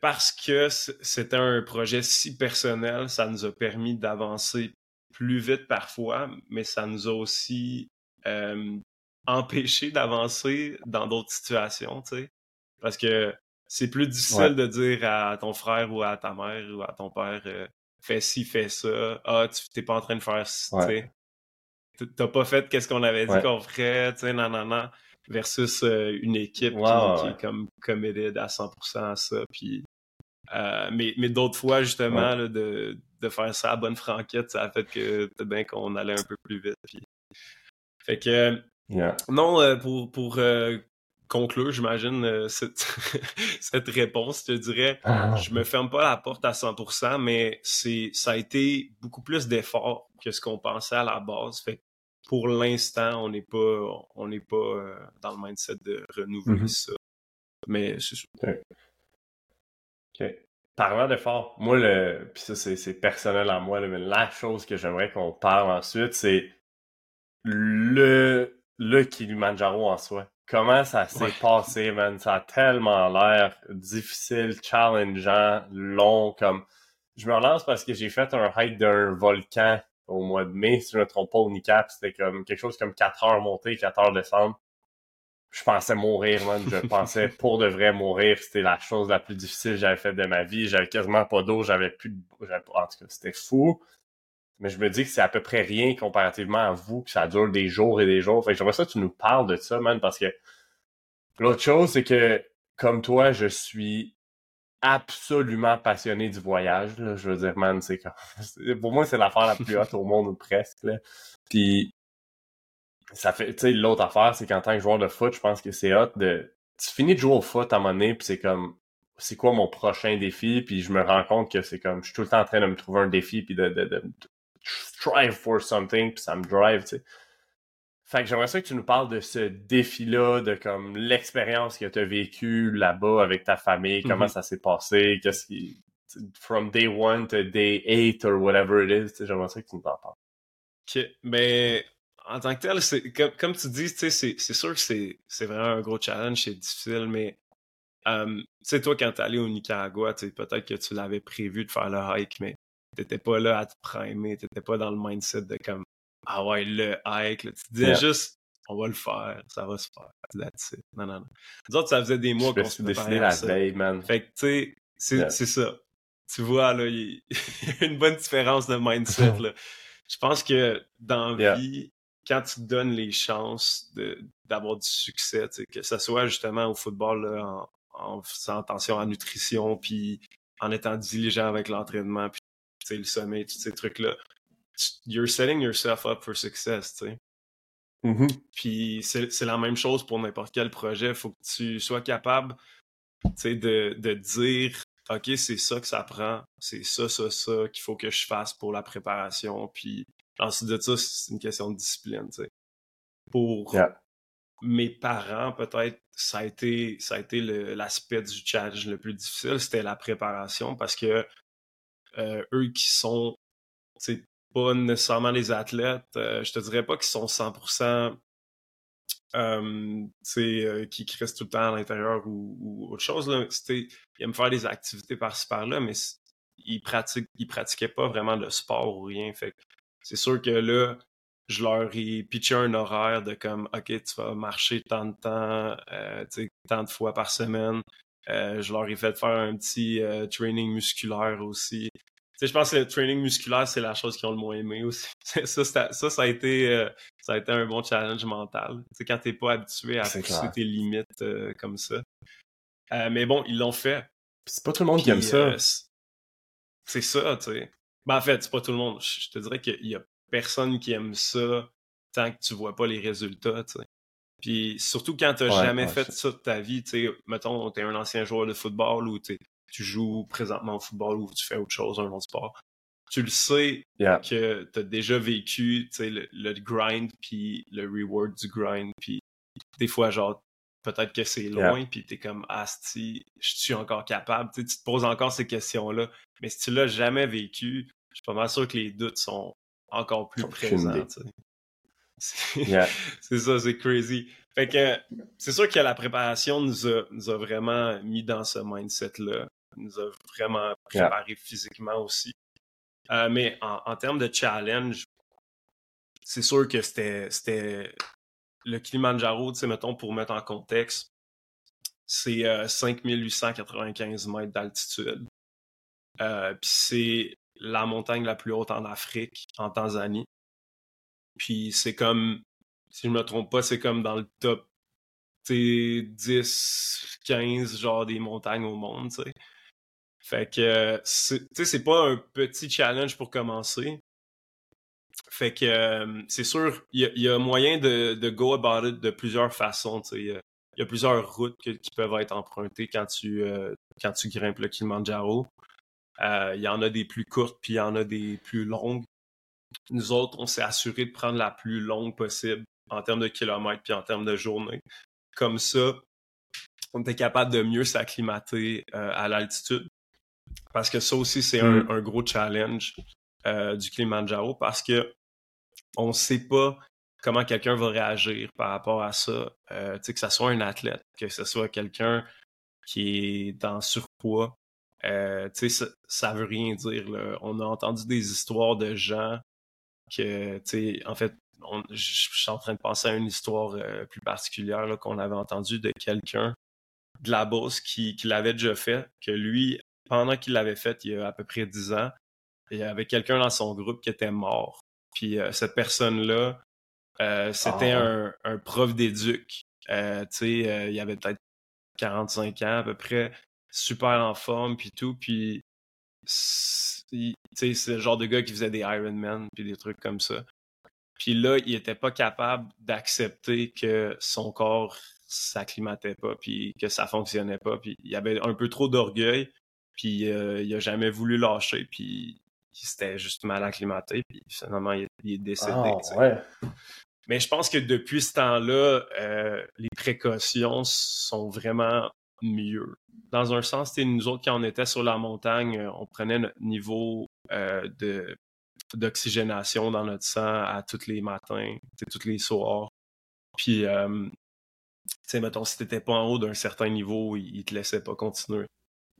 S2: parce que c'était un projet si personnel, ça nous a permis d'avancer plus vite parfois, mais ça nous a aussi euh, empêché d'avancer dans d'autres situations, tu sais. Parce que c'est plus difficile de dire à ton frère ou à ta mère ou à ton père euh, fais ci, fais ça. Ah, tu t'es pas en train de faire ça, tu T'as pas fait qu'est-ce qu'on avait dit qu'on ferait, tu sais, non, non, non. Versus euh, une équipe qui, est comme committed à 100% à ça. Puis, euh, mais mais d'autres fois, justement, de, de faire ça à bonne franquette, ça a fait que bien qu'on allait un peu plus vite. Puis... Fait que, non, euh, pour, pour conclure, j'imagine, euh, cette, cette réponse, je te dirais, ah. je me ferme pas la porte à 100%, mais c'est, ça a été beaucoup plus d'efforts que ce qu'on pensait à la base. Fait pour l'instant, on n'est pas, on n'est pas euh, dans le mindset de renouveler mm-hmm. ça. Mais c'est
S1: OK. Parlant d'efforts, moi, le, puis ça, c'est personnel à moi, mais la chose que j'aimerais qu'on parle ensuite, c'est le, le Kilimanjaro en soi. Comment ça s'est passé, man? Ça a tellement l'air difficile, challengeant, long, comme... Je me relance parce que j'ai fait un hike d'un volcan au mois de mai, si je ne me trompe pas, au NICAP. C'était comme quelque chose comme 4 heures montée, 4 heures descendre. Je pensais mourir, man. Je pensais pour de vrai mourir. C'était la chose la plus difficile que j'avais faite de ma vie. J'avais quasiment pas d'eau, j'avais plus de... En tout cas, c'était fou. Mais je me dis que c'est à peu près rien comparativement à vous, que ça dure des jours et des jours. Fait que j'aimerais ça que tu nous parles de ça, man, parce que l'autre chose, c'est que, comme toi, je suis absolument passionné du voyage. Là. Je veux dire, man, c'est comme... Pour moi, c'est l'affaire la plus haute au monde, ou presque. Là. Puis, ça fait... Tu sais, l'autre affaire, c'est qu'en tant que joueur de foot, je pense que c'est hot de... Tu finis de jouer au foot à un moment donné, puis c'est comme c'est quoi mon prochain défi, puis je me rends compte que c'est comme je suis tout le temps en train de me trouver un défi puis de, de, strive for something, puis ça me drive, tu sais. Fait que j'aimerais ça que tu nous parles de ce défi-là, de comme l'expérience que tu as vécue là-bas avec ta famille, comment mm-hmm. ça s'est passé, qu'est-ce qui. From day one to day eight or whatever it is, j'aimerais ça que tu nous en parles.
S2: Ok, mais en tant que tel, c'est, comme, comme tu dis, c'est, c'est sûr que c'est, c'est vraiment un gros challenge, c'est difficile, mais euh, tu sais, toi, quand t'es allé au Nicaragua, peut-être que tu l'avais prévu de faire le hike, mais t'étais pas là à te primer, t'étais pas dans le mindset de comme ah ouais, le hike, tu disais juste on va le faire, ça va se faire. That's it. Non, non, non. Nous autres, ça faisait des mois qu'on se
S1: préparait la veille, man.
S2: Fait que, tu sais, c'est ça. Tu vois, là, il y a une bonne différence de mindset, là. Je pense que dans la vie, quand tu te donnes les chances d'avoir du succès, que ce soit justement au football, là, en, en faisant attention à la nutrition, puis en étant diligent avec l'entraînement, puis le sommeil, tous ces trucs-là. You're setting yourself up for success, tu sais.
S1: Mm-hmm.
S2: Puis c'est la même chose pour n'importe quel projet. Il faut que tu sois capable de, de dire OK, c'est ça que ça prend, c'est ça, ça, ça qu'il faut que je fasse pour la préparation. Puis ensuite de ça, c'est une question de discipline. sais. Pour mes parents, peut-être, ça a été, ça a été l'aspect du challenge le plus difficile, c'était la préparation parce que eux qui sont pas nécessairement les athlètes, euh, je te dirais pas qu'ils sont 100% euh, euh, qui, qui restent tout le temps à l'intérieur ou, autre chose. Là. Ils aiment faire des activités par-ci par-là, mais ils pratiquent, ils pratiquaient pas vraiment de sport ou rien. Fait c'est sûr que là, je leur ai pitché un horaire de comme OK, tu vas marcher tant de temps, euh, tant de fois par semaine. Euh, je leur ai fait faire un petit euh, training musculaire aussi. je pense que le training musculaire, c'est la chose qu'ils ont le moins aimé aussi. ça, ça, ça, a été, ça a été un bon challenge mental. sais quand t'es pas habitué à pousser tes limites comme ça. mais bon, ils l'ont fait.
S1: C'est pas tout le monde qui aime ça.
S2: c'est ça, tu sais. Ben, en fait, c'est pas tout le monde. Je te dirais qu'il y a personne qui aime ça tant que tu vois pas les résultats, tu sais. Puis surtout quand tu n'as jamais fait ça de ta vie, tu sais, mettons, tu es un ancien joueur de football ou tu joues présentement au football ou tu fais autre chose, un autre sport. Tu le sais que tu as déjà vécu le, le grind puis le reward du grind. Puis des fois, genre, peut-être que c'est loin, puis tu es comme Asti, je suis encore capable? tu te poses encore ces questions-là. Mais si tu l'as jamais vécu, je suis pas mal sûr que les doutes sont encore plus présent. C'est ça, c'est crazy. Fait que c'est sûr que la préparation nous a, nous a vraiment mis dans ce mindset-là. Nous a vraiment préparé physiquement aussi. Euh, mais en, termes de challenge, c'est sûr que c'était le Kilimanjaro, tu sais, mettons, pour mettre en contexte, c'est 5895 euh, mètres d'altitude. Euh, Puis c'est la montagne la plus haute en Afrique, en Tanzanie. Puis c'est comme, si je me trompe pas, c'est comme dans le top 10, 15 genre des montagnes au monde, tu sais. Fait que, c'est pas un petit challenge pour commencer. Fait que, c'est sûr, il y, a moyen de, de, go about it de plusieurs façons, tu sais. il y a plusieurs routes qui peuvent être empruntées quand tu, euh, quand tu grimpes le Kilimanjaro. Euh, il y en a des plus courtes, puis il y en a des plus longues. Nous autres, on s'est assuré de prendre la plus longue possible en termes de kilomètres, puis en termes de journée. Comme ça, on était capable de mieux s'acclimater euh, à l'altitude. Parce que ça aussi, c'est un, mm. gros challenge du Kilimanjaro parce que on ne sait pas comment quelqu'un va réagir par rapport à ça. Euh, que ce soit un athlète, que ce soit quelqu'un qui est dans surpoids. Euh, ça, ça veut rien dire. On a entendu des histoires de gens que, en fait, je suis en train de penser à une histoire euh, plus particulière qu'on avait entendue de quelqu'un de la bourse qui, qui l'avait déjà fait, que lui, pendant qu'il l'avait fait, il y a à peu près 10 ans, il y avait quelqu'un dans son groupe qui était mort. Puis euh, cette personne-là, euh, c'était ah. un, prof d'éduc. Tu sais, il avait peut-être 45 ans à peu près, super en forme, puis tout. Puis, c'est le genre de gars qui faisait des Ironman, puis des trucs comme ça. Puis là, il était pas capable d'accepter que son corps s'acclimatait pas, puis que ça fonctionnait pas. Puis il avait un peu trop d'orgueil, puis il a jamais voulu lâcher. Puis qui s'était juste mal acclimaté, puis finalement, il, est décédé.
S1: Ah,
S2: Mais je pense que depuis ce temps-là, euh, les précautions sont vraiment mieux. Dans un sens, nous autres, quand on était sur la montagne, euh, on prenait notre niveau euh, de d'oxygénation dans notre sang à tous les matins, tous les soirs. Puis, euh, tu sais, mettons, si t'étais pas en haut d'un certain niveau, il, te laissait pas continuer.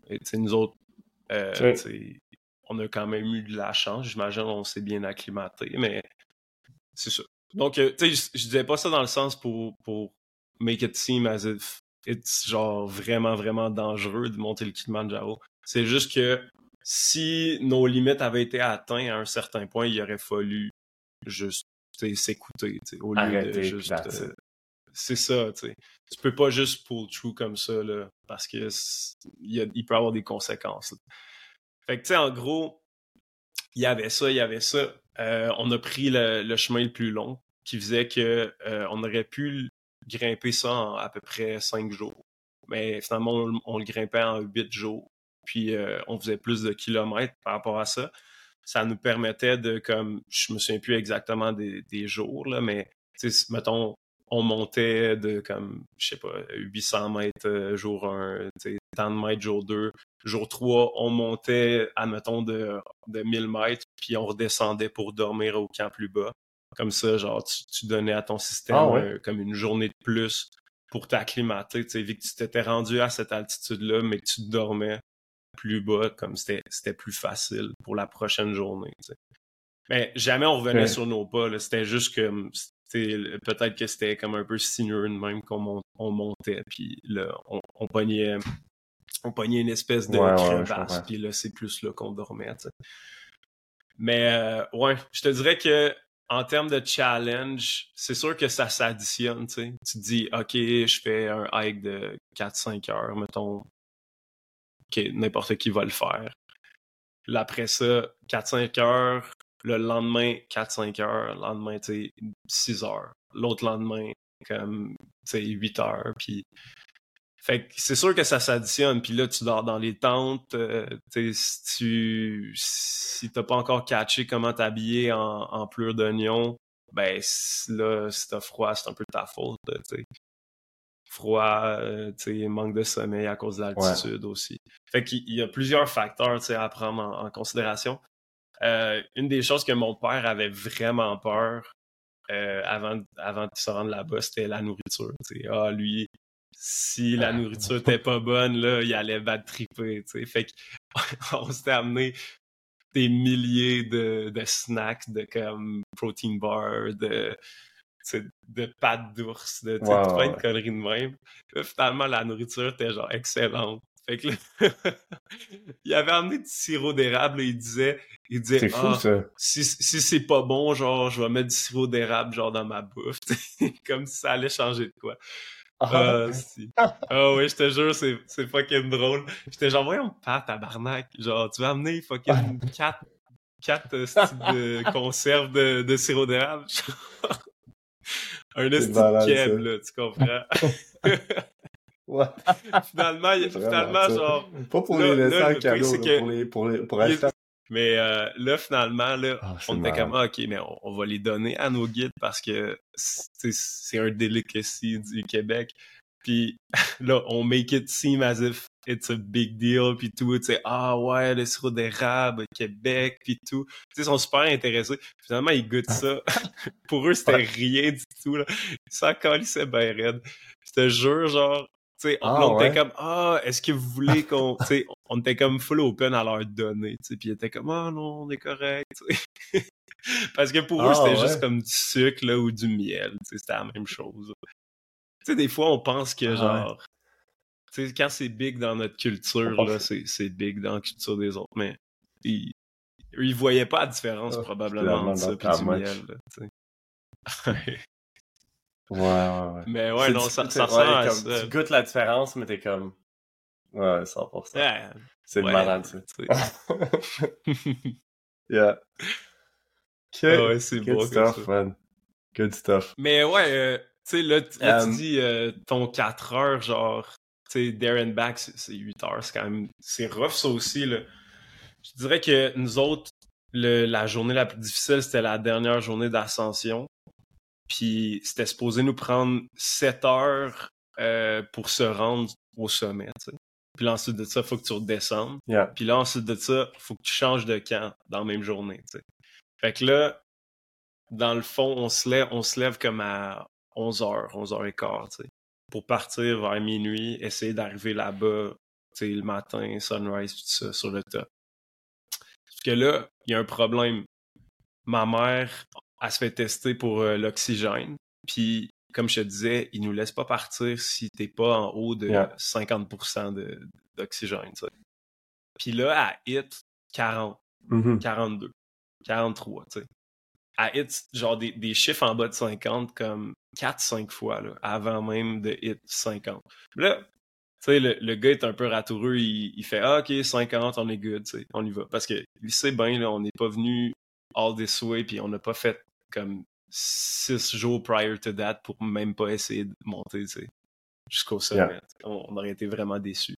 S2: Et nous autres, euh, on a quand même eu de la chance. J'imagine on s'est bien acclimaté, mais c'est ça. Donc, tu sais, je, disais pas ça dans le sens pour, pour make it seem as if it's genre vraiment, vraiment dangereux de monter le Kilimanjaro. C'est juste que si nos limites avaient été atteintes à un certain point, il aurait fallu juste s'écouter au lieu de juste. Euh, c'est ça, tu sais. Tu peux pas juste pull through comme ça, là, parce que il, il peut avoir des conséquences. Fait que, tu sais, en gros, il y avait ça, il y avait ça. Euh, on a pris le, chemin le plus long, qui faisait que euh, on aurait pu grimper ça en à peu près cinq jours. Mais finalement, on, le grimpait en huit jours. Puis euh, on faisait plus de kilomètres par rapport à ça. Ça nous permettait de, comme, je me souviens plus exactement des, des jours, là, mais mettons, on montait de comme, je sais pas, 800 mètres jour 1, tant de mètres jour 2. Jour 3, on montait, admettons, de, de 1000 mètres, puis on redescendait pour dormir au camp plus bas. Comme ça, genre, tu, donnais à ton système ah comme une journée de plus pour t'acclimater. Tu sais, vu que tu t'étais rendu à cette altitude-là, mais que tu dormais plus bas, comme c'était plus facile pour la prochaine journée. Mais jamais on revenait sur nos pas. C'était juste que peut-être que c'était comme un peu sinueux de même qu'on montait, puis là, on, on pognait on pognait une espèce de crevasse, puis là, c'est plus là qu'on dormait, Mais euh, ouais, je te dirais que en termes de challenge, c'est sûr que ça s'additionne, tu te dis, OK, je fais un hike de 4-5 heures, mettons. OK, n'importe qui va le faire. Là, après ça, 4-5 heures, le lendemain, 4-5 heures, le lendemain, tu sais, 6 heures. L'autre lendemain, comme, tu sais, 8 heures, puis fait que c'est sûr que ça s'additionne, puis là, tu dors dans les tentes. Euh, si tu si t'as pas encore catché comment t'habiller en, en plure d'oignon, ben là, si t'as froid, c'est un peu ta faute. T'sais. Froid, euh, manque de sommeil à cause de l'altitude aussi. Fait qu'il y a plusieurs facteurs à prendre en, considération. Euh, une des choses que mon père avait vraiment peur euh, avant, avant de se rendre là-bas, c'était la nourriture. Ah, lui, si la nourriture était pas bonne, là, il allait battre triper, tu sais. Fait qu'on s'était amené des milliers de, de, snacks, de comme protein bar, de, de pâtes d'ours, de wow. plein de conneries de même. finalement, la nourriture était genre excellente. Fait que là, il avait amené du sirop d'érable et il disait, il disait, fou, ah, ça. si, si c'est pas bon, genre, je vais mettre du sirop d'érable, genre, dans ma bouffe. comme si ça allait changer de quoi. Ah, si. Ah oui, je te jure, c'est, fucking drôle. J'étais genre, voyons pas, tabarnak. Genre, tu vas amener fucking quatre, quatre euh, de conserve de, de sirop d'érable. Un esti de keb, là, tu comprends?
S1: Ouais.
S2: finalement, finalement genre.
S1: Pas pour
S2: Là-
S1: les laisser en cadeau, là, pour les, pour les, pour acheter.
S2: Mais euh, là, finalement, là,
S1: Ah,
S2: on était comme, ah, OK, mais on, on va les donner à nos guides parce que c'est c'est un delicacy du Québec. Puis là, on make it seem as if it's a big deal, puis tout, tu sais, ah ouais, le sirop d'érable, Québec, puis tout. Tu sais, ils sont super intéressés. Finalement, ils goûtent ça. Pour eux, c'était rien du tout, là. Ils s'en calissaient bien raide. Je te jure, genre, tu sais, on,
S1: Ah,
S2: on était
S1: ouais?
S2: comme, ah, est-ce que vous voulez qu'on, tu sais, on était comme full open à leur donner, tu sais, puis ils étaient comme, ah non, on est correct. Parce que pour eux,
S1: Ah,
S2: c'était
S1: ouais.
S2: juste comme du sucre, là, ou du miel, tu sais, c'était la même chose. Tu sais, des fois, on pense que,
S1: Ah, ouais.
S2: genre, tu sais, quand c'est big dans notre culture,
S1: On
S2: là,
S1: pense-
S2: c'est big dans la culture des autres, mais ils, ils voyaient pas la différence,
S1: Ah,
S2: probablement, entre ça puis du miel, là, tu sais.
S1: Ouais, ouais, ouais.
S2: mais ouais, non, ça, ça ressemble à
S1: comme,
S2: ça.
S1: Tu goûtes la différence, mais t'es comme. Ouais, 100%.
S2: Ouais,
S1: c'est
S2: ouais,
S1: malade, ça. yeah. Ok.
S2: Ah ouais, c'est
S1: Good
S2: beau comme
S1: stuff,
S2: ça.
S1: man. Good stuff.
S2: Mais ouais, euh, tu sais, là, là,
S1: Um,
S2: tu dis euh, ton 4 heures, genre, tu sais, there and back, c'est c'est 8 heures, c'est quand même, c'est rough ça aussi, là. Je dirais que nous autres, le, la journée la plus difficile, c'était la dernière journée d'ascension. Puis c'était supposé nous prendre 7 heures euh, pour se rendre au sommet, tu sais. Puis là, ensuite de ça, faut que tu redescendes.
S1: Yeah.
S2: Puis là, ensuite de ça, faut que tu changes de camp dans la même journée, tu sais. Fait que là, dans le fond, on se lève, on se lève comme à 11h, 11h15, tu sais, pour partir vers minuit, essayer d'arriver là-bas, tu sais, le matin, sunrise, tout ça, sur le top. Parce que là, il y a un problème. Ma mère, elle se fait tester pour euh, l'oxygène, puis comme je te disais, ils nous laissent pas partir si t'es pas en haut de
S1: Yeah.
S2: 50% de- d'oxygène. Puis là, à hit 40,
S1: Mhm.
S2: 42, 43, tu sais. À hit, genre des, des chiffres en bas de 50 comme 4-5 fois, là, avant même de hit 50. Puis là, tu sais, le, le gars est un peu ratoureux, il, il fait ah, ok, 50, on est good, on y va. Parce que il sait bien, là, on n'est pas venu all this way, puis on n'a pas fait comme 6 jours prior to that pour même pas essayer de monter, tu sais, jusqu'au sommet. On, on aurait été vraiment déçus.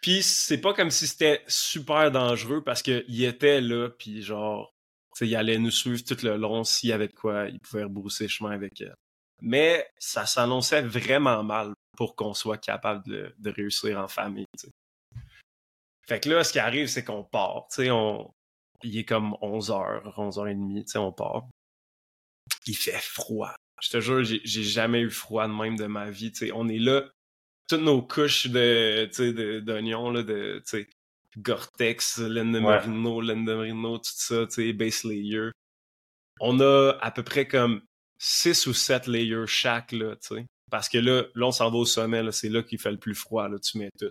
S2: Puis c'est pas comme si c'était super dangereux parce qu'il était là, puis genre, tu sais, il allait nous suivre tout le long. S'il y avait de quoi, il pouvait rebrousser chemin avec elle. Mais ça s'annonçait vraiment mal pour qu'on soit capable de, de réussir en famille, tu sais. Fait que là, ce qui arrive, c'est qu'on part, tu sais, on... Il est comme 11h, 11h30, tu sais, on part. Il fait froid. Je te jure, j'ai jamais eu froid de même de ma vie, tu sais. On est là, toutes nos couches de, tu sais, de- d'oignons, là, de, tu sais, Gore-Tex, laine de
S1: Ouais.
S2: merino, laine de merino, tout ça, tu sais, base layer. On a à peu près comme 6 ou 7 layers chaque, là, tu sais. Parce que là, là, on s'en va au sommet, là, c'est là qu'il fait le plus froid, là, tu mets tout.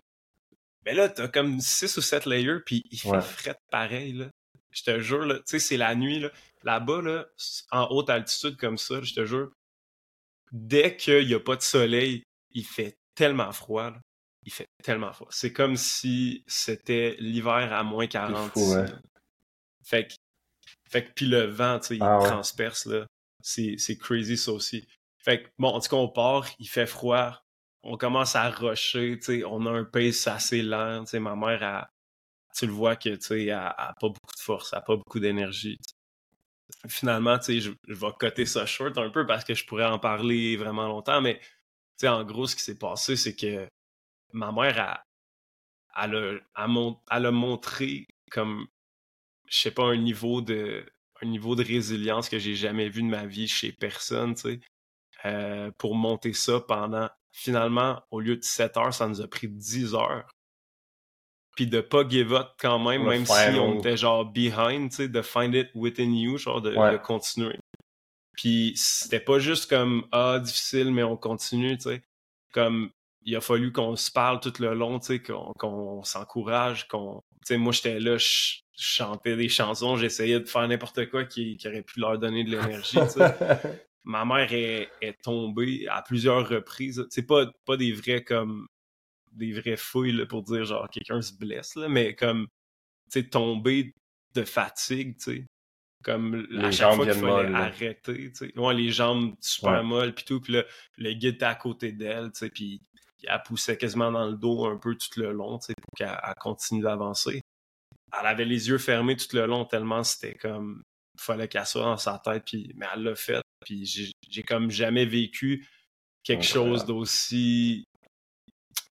S2: Mais là, t'as comme 6 ou 7 layers, puis il fait
S1: Ouais.
S2: fret pareil, là. Je te jure, tu sais, c'est la nuit, là. Là-bas, là, en haute altitude comme ça, je te jure, dès qu'il n'y a pas de soleil, il fait tellement froid, là. Il fait tellement froid. C'est comme si c'était l'hiver à moins 40
S1: fou,
S2: ici,
S1: ouais.
S2: là. Fait que, fait que, puis le vent, tu sais, il
S1: Ah ouais.
S2: transperce, là. C'est, c'est crazy, ça aussi. Fait que, bon, en tout cas, on part, il fait froid, on commence à rusher, tu sais, on a un pace assez lent, tu sais, ma mère, a, tu le vois que, tu sais, elle a pas beaucoup de force, elle a pas beaucoup d'énergie. Finalement, tu sais, je, vais coter ça short un peu parce que je pourrais en parler vraiment longtemps, mais, tu sais, en gros, ce qui s'est passé, c'est que ma mère, a, a, a montré comme, je sais pas, un niveau de un niveau de résilience que j'ai jamais vu de ma vie chez personne, tu sais, euh, pour monter ça pendant, finalement, au lieu de 7 heures, ça nous a pris 10 heures. Puis de pas give up quand même,
S1: Le
S2: même si on était genre behind, tu sais, de find it within you, genre de,
S1: Ouais.
S2: de continuer. Puis c'était pas juste comme, ah, difficile, mais on continue, tu sais. Comme, il a fallu qu'on se parle tout le long, tu sais, qu'on s'encourage, qu'on... Tu sais, moi, j'étais là, je je chantais des chansons, j'essayais de faire n'importe quoi qui, qui aurait pu leur donner de l'énergie, tu sais. Ma mère est, est tombée à plusieurs reprises. C'est pas, pas des vrais comme des vraies fouilles là, pour dire genre quelqu'un se blesse, là, mais comme tu sais, tomber de fatigue, tu sais. Comme
S1: Les
S2: à chaque fois qu'il fallait
S1: molles,
S2: arrêter, tu sais. Ouais, les jambes super
S1: Ouais.
S2: molles, puis tout. Puis là, le guide était à côté d'elle, tu sais, puis elle poussait quasiment dans le dos un peu tout le long, tu sais, pour qu'elle elle continue d'avancer. Elle avait les yeux fermés tout le long tellement c'était comme... fallait qu'elle soit dans sa tête, puis... mais elle l'a fait. Puis j'ai comme jamais vécu quelque chose d'aussi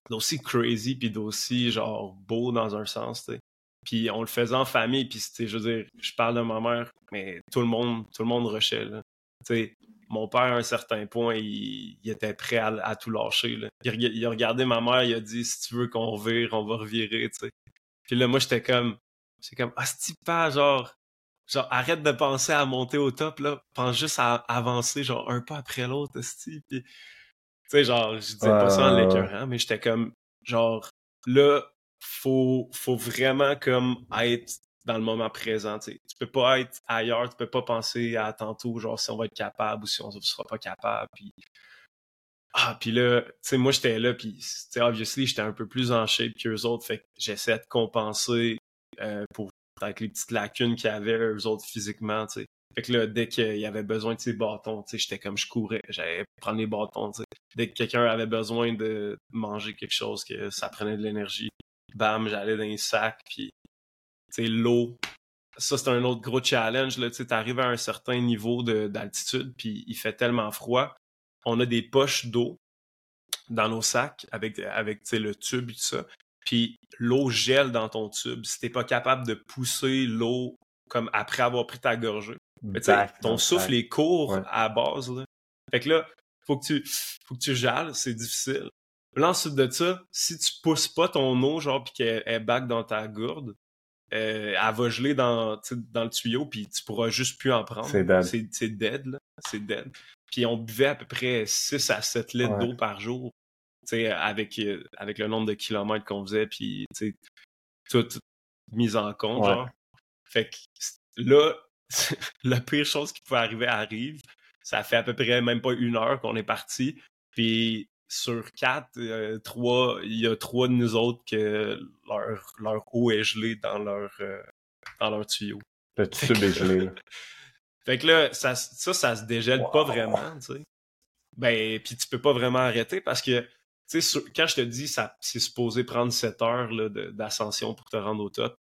S2: d'aussi crazy puis d'aussi genre beau dans un sens tu sais. Puis on le faisait en famille puis je veux dire je parle de ma mère mais tout le monde tout le monde rushait là. Tu sais mon père à un certain point il, était prêt à, tout lâcher là. Il, il a regardé ma mère il a dit si tu veux qu'on vire on va revirer tu sais. Puis là moi j'étais comme c'est comme ah c'est pas genre genre arrête de penser à monter au top là. Pense juste à avancer genre un pas après l'autre puis sais, genre, je disais pas ça en
S1: ouais.
S2: l'écœurant, mais j'étais comme, genre, là, faut, faut vraiment comme être dans le moment présent, tu sais. Tu peux pas être ailleurs, tu peux pas penser à tantôt, genre, si on va être capable ou si on sera pas capable, puis... Ah, puis là, tu sais, moi, j'étais là, puis, tu sais, obviously, j'étais un peu plus en shape qu'eux autres, fait que j'essaie de compenser euh, pour, avec les petites lacunes qu'il y avait, eux autres, physiquement, tu sais. Fait que là, dès qu'il y avait besoin de ses bâtons, j'étais comme je courais, j'allais prendre les bâtons. Dès que quelqu'un avait besoin de manger quelque chose, que ça prenait de l'énergie, bam, j'allais dans les sacs, puis, l'eau. Ça, c'est un autre gros challenge, tu sais, t'arrives à un certain niveau de- d'altitude, puis il fait tellement froid. On a des poches d'eau dans nos sacs avec, avec le tube et tout ça. Puis l'eau gèle dans ton tube. Si t'es pas capable de pousser l'eau comme après avoir pris ta gorgée. Mais
S1: dans
S2: ton
S1: le
S2: souffle est court
S1: Ouais.
S2: à la base. Là. Fait que là, faut que tu, faut que tu jales, c'est difficile. Là, ensuite de ça, si tu pousses pas ton eau, genre, puis qu'elle elle back dans ta gourde, euh, elle va geler dans, tu sais, dans le tuyau, puis tu pourras juste plus en prendre.
S1: C'est dead.
S2: C'est c'est dead, là. C'est dead. Puis on buvait à peu près 6 à 7 litres
S1: Ouais.
S2: d'eau par jour, tu sais, avec, euh, avec le nombre de kilomètres qu'on faisait, puis, tu sais, tout mis en compte,
S1: Ouais.
S2: genre. Fait que là, la pire chose qui pouvait arriver arrive. Ça fait à peu près même pas une heure qu'on est parti. Puis sur quatre, euh, trois, il y a trois de nous autres que leur, leur eau est gelée dans leur, euh, dans leur tuyau.
S1: Le tube est gelé, là.
S2: Fait que là, ça, ça, ça se dégèle pas vraiment, tu sais. Ben, puis tu peux pas vraiment arrêter parce que, tu sais, quand je te dis ça c'est supposé prendre 7 heures d'ascension pour te rendre au top,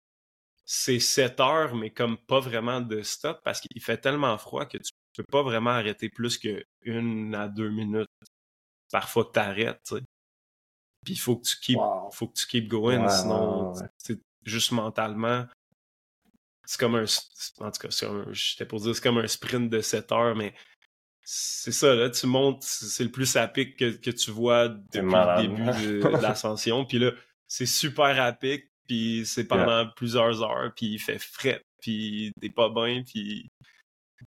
S2: c'est 7 heures, mais comme pas vraiment de stop parce qu'il fait tellement froid que tu peux pas vraiment arrêter plus que une à deux minutes parfois que t'arrêtes, tu sais. Puis il faut que tu keep,
S1: Wow.
S2: faut que tu keep going,
S1: Ouais,
S2: sinon,
S1: ouais.
S2: c'est juste mentalement, c'est comme un, en tout cas, j'étais pour dire c'est comme un sprint de 7 heures, mais c'est ça, là, tu montes, c'est le plus à pic que, que tu vois depuis le début de, de l'ascension, puis là, c'est super à pic, puis c'est pendant plusieurs heures, puis il fait fret, puis t'es pas bien, puis...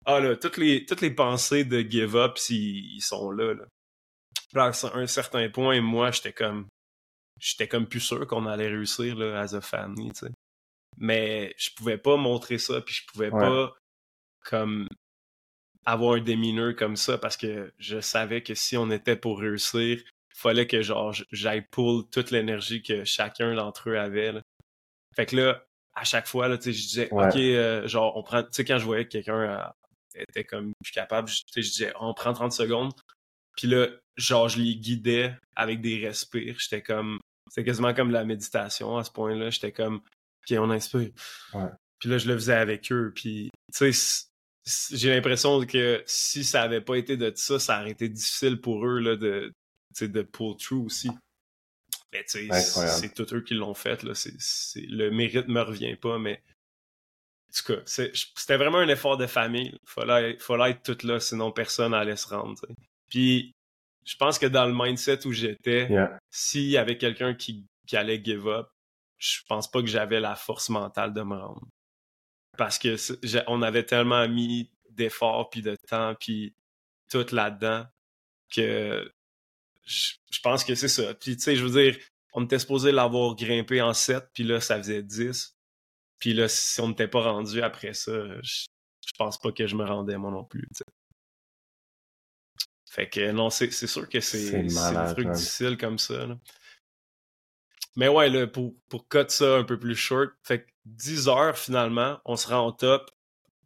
S2: Ah là, toutes les, toutes les pensées de give up, ils, ils sont là, là. À un certain point, moi, j'étais comme... J'étais comme plus sûr qu'on allait réussir, là, as a family, tu sais. Mais je pouvais pas montrer ça, puis je pouvais
S1: Ouais.
S2: pas, comme, avoir un démineur comme ça, parce que je savais que si on était pour réussir, fallait que, genre, j'aille pull toute l'énergie que chacun d'entre eux avait, là. Fait que là, à chaque fois, là, je disais,
S1: Ouais.
S2: OK, euh, genre, on prend, tu sais, quand je voyais que quelqu'un euh, était comme plus capable, je- disais, on prend 30 secondes. Puis là, genre, je les guidais avec des respires. J'étais comme, c'était quasiment comme de la méditation à ce point-là. J'étais comme, OK, on inspire.
S1: Ouais.
S2: Puis là, je le faisais avec eux. Puis, tu sais, j'ai l'impression que si ça avait pas été de ça, ça aurait été difficile pour eux, là, de, de pull through aussi. Mais tu sais, c'est tous eux qui l'ont fait. Là. Le mérite me revient pas, mais en tout cas, c'était vraiment un effort de famille. Fallait, fallait être tout là, sinon personne allait se rendre. Puis je pense que dans le mindset où j'étais,
S1: Yeah.
S2: s'il y avait quelqu'un qui, qui allait give up, je pense pas que j'avais la force mentale de me rendre. Parce que on avait tellement mis d'efforts puis de temps puis tout là-dedans que je, je pense que c'est ça. Puis tu sais, je veux dire, on était supposé l'avoir grimpé en 7, puis là, ça faisait 10. Puis là, si on n'était pas rendu après ça, je, je pense pas que je me rendais moi non plus. Fait que non, c'est sûr que
S1: C'est
S2: trucs
S1: man.
S2: difficiles comme ça. là. Mais ouais, là, pour, pour cut ça un peu plus short, fait que 10 heures finalement, on se rend au top.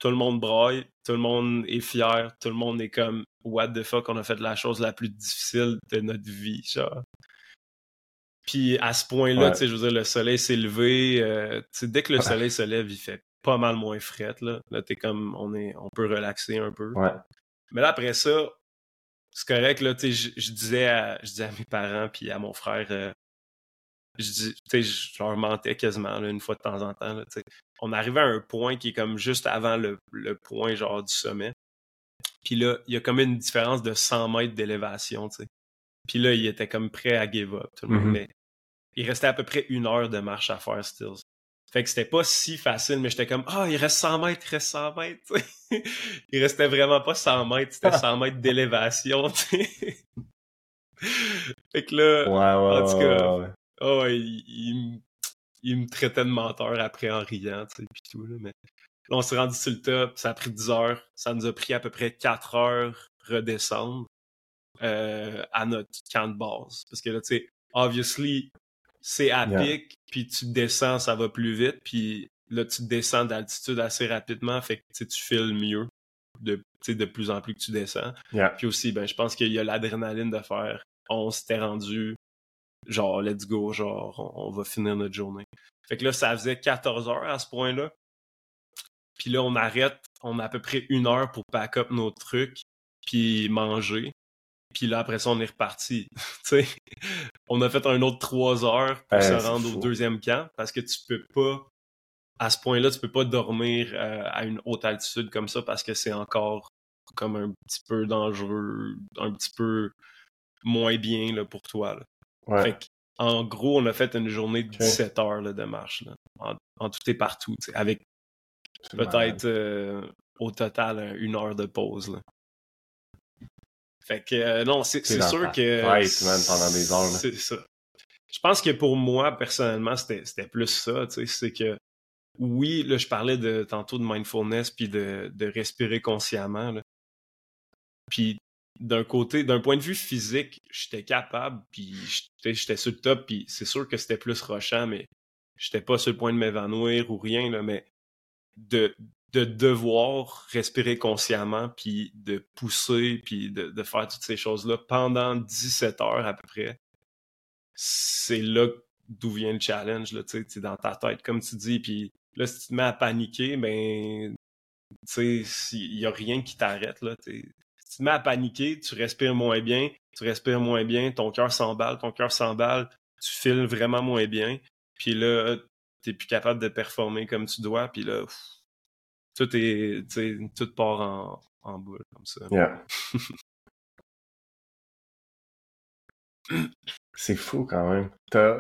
S2: Tout le monde braille, tout le monde est fier, tout le monde est comme what the fuck, on a fait la chose la plus difficile de notre vie, genre. Puis à ce point-là, tu sais, je veux dire, le soleil s'est levé. Euh, dès que le soleil se lève, il fait pas mal moins fret. Là, là t'es comme, on, est, on peut relaxer un peu. Mais là, après ça, c'est correct, là, tu sais, je, disais à, je disais à mes parents puis à mon frère, euh, je, dis, je leur mentais quasiment une fois de temps en temps. Là, on arrivait à un point qui est comme juste avant le, le point genre du sommet. Puis là, il y a comme une différence de 100 mètres d'élévation, tu sais. Puis là, il était comme prêt à give up. Tout le monde. Mm-hmm. Mais il restait à peu près une heure de marche à faire, Stills. Fait que c'était pas si facile, mais j'étais comme, ah, il reste 100 mètres, il reste 100 mètres. il restait vraiment pas 100 mètres, c'était 100 mètres d'élévation. fait que là,
S1: ouais, ouais,
S2: en tout cas, oh, il, il, me traitait de menteur après en riant, tu sais, puis tout. Là, mais là, on s'est rendu sur le top, ça a pris 10 heures, ça nous a pris à peu près 4 heures redescendre euh, à notre camp de base. Parce que là, tu sais, obviously, c'est à pic, puis tu descends, ça va plus vite, puis là, tu descends d'altitude assez rapidement, fait que tu files mieux de, de plus en plus que tu descends. Puis aussi, ben, je pense qu'il y a l'adrénaline de faire on s'était rendu, genre, let's go, genre, on, va finir notre journée. Fait que là, ça faisait 14 heures à ce point-là. Puis là, on arrête, on a à peu près une heure pour pack up nos trucs, puis manger. Puis là, après ça, on est reparti. on a fait un autre trois heures pour se rendre au deuxième camp parce que tu peux pas, à ce point-là, tu peux pas dormir euh, à une haute altitude comme ça parce que c'est encore comme un petit peu dangereux, un petit peu moins bien là, pour toi. En gros, on a fait une journée de 17 heures de marche en, tout et partout, avec peut-être euh, au total une heure de pause. Là. Fait que euh, non, c'est sûr que.
S1: pendant des heures.
S2: C'est ça. Je pense que pour moi, personnellement, c'était plus ça. Tu sais, c'est que oui, là, je parlais de tantôt de mindfulness puis de, de respirer consciemment. Là. Puis d'un côté, d'un point de vue physique, j'étais capable, puis j'étais sur le top, puis c'est sûr que c'était plus rochant, mais j'étais pas sur le point de m'évanouir ou rien, là, mais de, de devoir respirer consciemment, puis de pousser, puis de, faire toutes ces choses-là pendant 17 heures à peu près, c'est là d'où vient le challenge, là, tu sais, dans ta tête, comme tu dis, puis là, si tu te mets à paniquer, ben, tu sais, il y a rien qui t'arrête, là, tu te mets à paniquer, tu respires moins bien, tu respires moins bien, ton cœur s'emballe, ton cœur s'emballe, tu files vraiment moins bien, puis là, t'es plus capable de performer comme tu dois, puis là, tout est, tout part en, en boule comme ça.
S1: C'est fou quand même. T'as,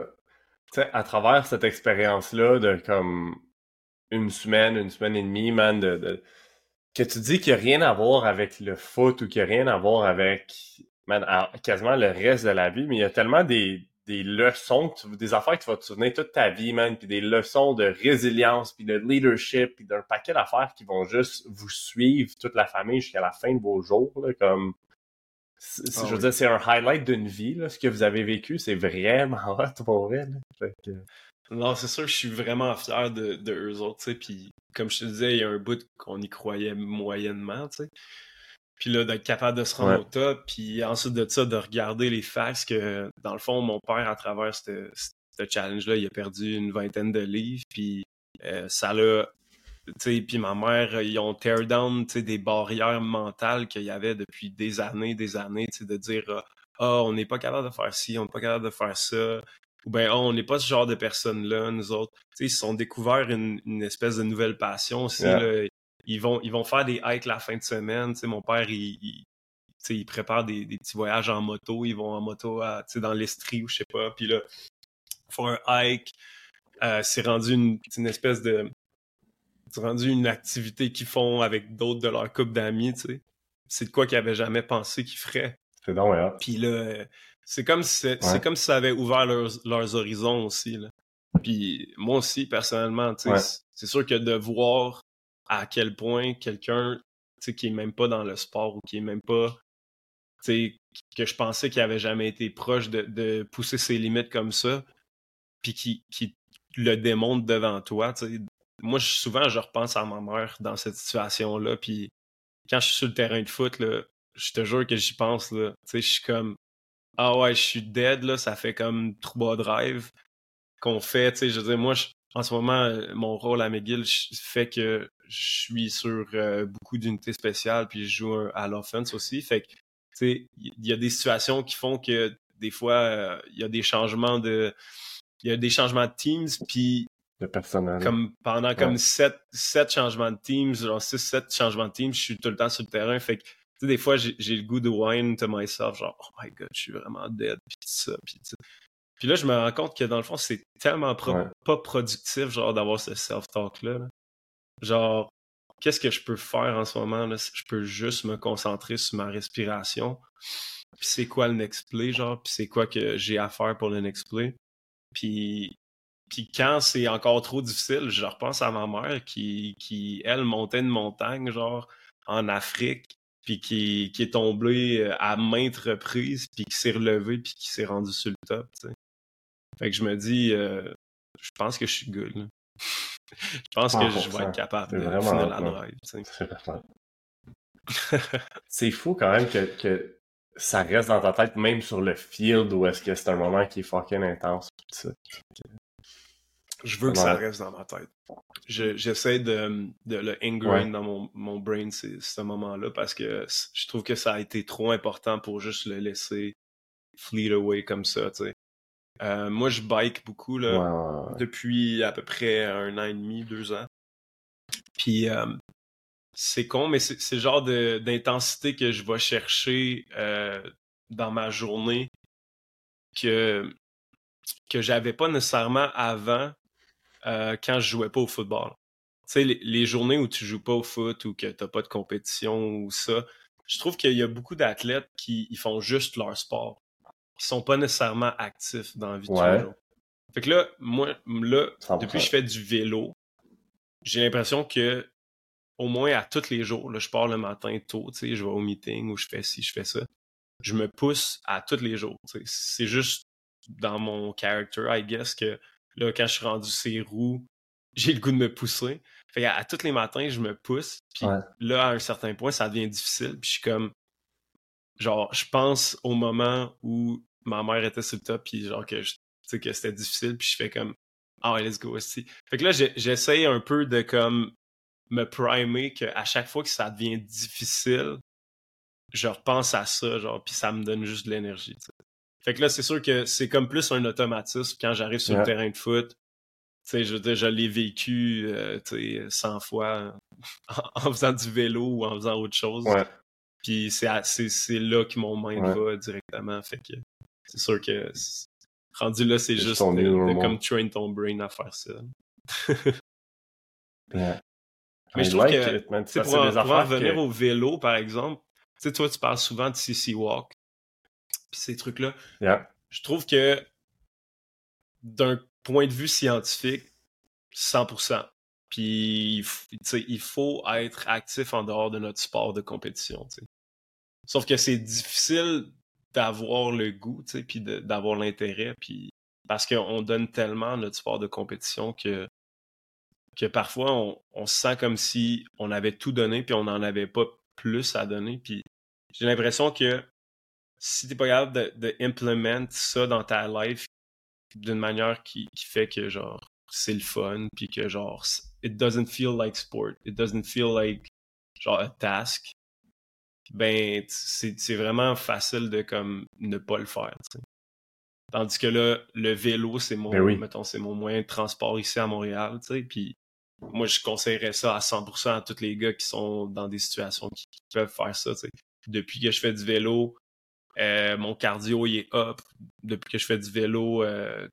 S1: à travers cette expérience-là de comme une semaine, une semaine et demie, man, de, que tu dis qu'il n'y a rien à voir avec le foot ou qu'il n'y a rien à voir avec man, quasiment le reste de la vie, mais il y a tellement des, des leçons, des affaires que tu vas te souvenir toute ta vie, man, puis des leçons de résilience, puis de leadership, puis d'un paquet d'affaires qui vont juste vous suivre toute la famille jusqu'à la fin de vos jours, là, comme... Ah je veux dire, c'est un highlight d'une vie, là, ce que vous avez vécu, c'est vraiment hot pour vrai.
S2: Non, c'est sûr, je suis vraiment fier de, de eux autres, tu sais, puis comme je te disais, il y a un bout qu'on y croyait moyennement, tu sais. Puis là, d'être capable de se rendre au top, puis ensuite de ça, de regarder les facts que, dans le fond, mon père, à travers ce challenge-là, il a perdu une vingtaine de livres, puis euh, ça l'a... Puis ma mère, ils ont tear down, des barrières mentales qu'il y avait depuis des années, des années, de dire « Ah, on n'est pas capable de faire ci, on n'est pas capable de faire ça. » Ou bien, oh, on n'est pas ce genre de personnes-là, nous autres. Tu sais, ils se sont découverts une, espèce de nouvelle passion aussi. Là ils vont, ils vont faire des hikes la fin de semaine. Tu sais, mon père, il, il, il prépare des, des, petits voyages en moto. Ils vont en moto à, dans l'Estrie ou je sais pas. Puis là, ils font un hike. Euh, c'est rendu une, une, espèce de... C'est rendu une activité qu'ils font avec d'autres de leur couple d'amis, tu sais. C'est de quoi qu'ils n'avaient jamais pensé qu'ils feraient.
S1: C'est ouais.
S2: Puis là, c'est comme si c'est comme si ça avait ouvert leurs, leurs horizons aussi. Là. Puis moi aussi, personnellement, tu sais, c'est sûr que de voir à quel point quelqu'un qui est même pas dans le sport ou qui est même pas que je pensais qu'il avait jamais été proche de, pousser ses limites comme ça, puis qui, qui le démontre devant toi, moi, souvent, je repense à ma mère dans cette situation-là. Puis quand je suis sur le terrain de foot, là, je te jure que j'y pense. Là. Tu sais, je suis comme Ah ouais, je suis dead, là, ça fait comme trois drives qu'on fait. Tu sais, je veux dire, moi, en ce moment, euh, mon rôle à McGill fait que je suis sur euh, beaucoup d'unités spéciales, puis je joue à l'offense aussi. Fait que, tu sais, il y a des situations qui font que des fois, euh, il y a des changements de. Il y a des changements de teams, puis
S1: de personnel.
S2: Comme pendant comme sept, sept changements de teams, genre six, sept changements de teams, je suis tout le temps sur le terrain. Fait que, sais, des fois, j'ai le goût de whine to myself, genre, oh my god, je suis vraiment dead, puis ça, puis ça. Puis là, je me rends compte que dans le fond, c'est tellement pas productif, genre, d'avoir ce self-talk-là. Genre, qu'est-ce que je peux faire en ce moment? Là? Je peux juste me concentrer sur ma respiration. Puis c'est quoi le next play, genre? Puis c'est quoi que j'ai à faire pour le next play? Puis puis quand c'est encore trop difficile, je repense à ma mère qui, qui elle, montait une montagne, genre, en Afrique, puis qui, qui est tombée euh, à maintes reprises, puis qui s'est relevée, puis qui s'est rendue sur le top, tu sais. Fait que je me dis, euh, je pense que je suis good, là. je pense que je vais être capable de finir la drive,
S1: c'est fou quand même que, que ça reste dans ta tête, même sur le field, où est-ce que c'est un moment qui est fucking intense, ça.
S2: Je veux que ça reste dans ma tête. J'essaie de, de, le ingrain dans mon, mon brain ce moment-là parce que je trouve que ça a été trop important pour juste le laisser fleet away comme ça, tu sais. Euh, moi, je bike beaucoup là, depuis à peu près un an et demi, deux ans. Puis euh, c'est con, mais c'est le genre d'intensité que je vais chercher euh, dans ma journée que que j'avais pas nécessairement avant euh, quand je jouais pas au football. Tu sais, les, journées où tu joues pas au foot ou que t'as pas de compétition ou ça, je trouve qu'il y a beaucoup d'athlètes qui ils font juste leur sport. Ils sont pas nécessairement actifs dans la vie de tous les jours. Fait que là, moi, là, depuis que je fais du vélo, j'ai l'impression que au moins à tous les jours, là, je pars le matin tôt, tu sais, je vais au meeting ou je fais ci, je fais ça. Je me pousse à tous les jours. C'est juste dans mon character, I guess, que Là, quand je suis rendu ces roues, j'ai le goût de me pousser. Fait à, tous les matins, je me pousse. Puis là, à un certain point, ça devient difficile. Puis je suis comme. Genre, je pense au moment où ma mère était sur le top, puis genre que, sais que c'était difficile, puis je fais comme. Ah ouais, let's go aussi. Fait que là, j'essaye un peu de comme me primer qu'à chaque fois que ça devient difficile, je repense à ça, genre, puis ça me donne juste de l'énergie. Fait que là, c'est sûr que c'est comme plus un automatisme quand j'arrive sur le terrain de foot. Tu sais, je, je l'ai vécu, euh, tu sais, 100 fois en, faisant du vélo ou en faisant autre chose. Puis c'est là que mon mind va directement. Fait que c'est sûr que rendu là, c'est juste de, comme train ton brain à faire ça. Mais je trouve que, pour, pour en revenir au vélo, par exemple, tu sais, toi, tu parles souvent de CC Walk ces trucs-là. Je trouve que d'un point de vue scientifique, 100%. Puis, il faut être actif en dehors de notre sport de compétition. Sauf que c'est difficile d'avoir le goût, puis d'avoir l'intérêt, puis parce qu'on donne tellement notre sport de compétition que, que parfois on, on se sent comme si on avait tout donné, puis on n'en avait pas plus à donner. Puis j'ai l'impression que si t'es pas capable de, de implement ça dans ta life d'une manière qui, qui, fait que genre c'est le fun puis que genre it doesn't feel like sport it doesn't feel like genre a task ben c'est vraiment facile de comme ne pas le faire tandis que là le vélo c'est mon ben mettons c'est mon moyen de transport ici à Montréal tu sais puis moi je conseillerais ça à 100% à tous les gars qui sont dans des situations qui, qui peuvent faire ça tu sais. Depuis que je fais du vélo euh, mon cardio il est up. Depuis que je fais du vélo, euh,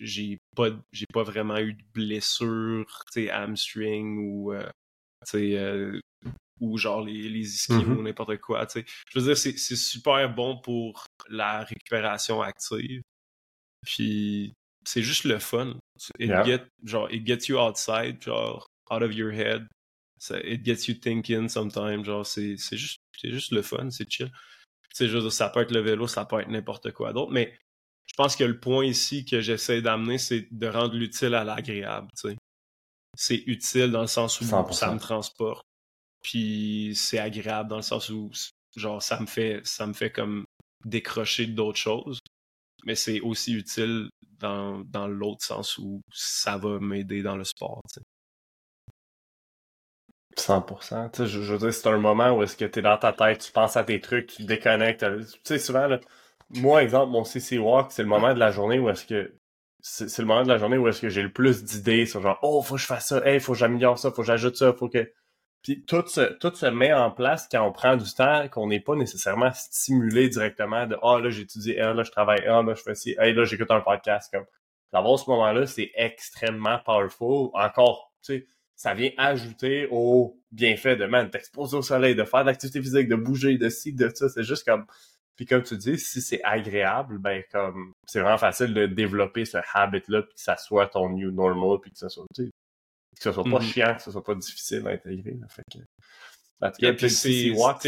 S2: j'ai pas j'ai pas vraiment eu de blessure, hamstring ou euh, euh, ou genre les, les ischios mm-hmm. ou n'importe quoi. Je veux dire, c'est super bon pour la récupération active. Puis c'est juste le fun. It get, genre, it gets you outside, genre, out of your head. it gets you thinking sometimes. Genre, c'est juste, juste le fun, c'est chill ça peut être le vélo, ça peut être n'importe quoi d'autre, mais je pense que le point ici que j'essaie d'amener, c'est de rendre l'utile à l'agréable, c'est utile dans le sens où ça me transporte. Puis c'est agréable dans le sens où genre ça me fait ça me fait comme décrocher d'autres choses. Mais c'est aussi utile dans, dans l'autre sens où ça va m'aider dans le sport.
S1: 100%. Tu sais, je, veux dire, c'est un moment où est-ce que tu es dans ta tête, tu penses à tes trucs, tu te déconnectes. Tu sais, souvent, là, moi, exemple, mon CC Walk, c'est le moment de la journée où est-ce que c'est le moment de la journée où est-ce que j'ai le plus d'idées sur genre oh faut que je fasse ça, hey faut que j'améliore ça, faut que j'ajoute ça, faut que puis tout se tout se met en place quand on prend du temps qu'on n'est pas nécessairement stimulé directement de oh, là j'étudie, ah là je travaille, ah là je fais ci, hey là j'écoute un podcast comme d'avoir ce moment-là c'est extrêmement powerful encore tu sais ça vient ajouter au bienfait de man t'exposer au soleil, de faire de l'activité physique, de bouger, de ci, de ça, c'est juste comme puis comme tu dis, si c'est agréable, ben comme c'est vraiment facile de développer ce habit-là, puis que ça soit ton new normal, puis que ça soit, tu sais, que ça soit pas mm-hmm. chiant, que ça soit pas difficile à intégrer. Là, fait que,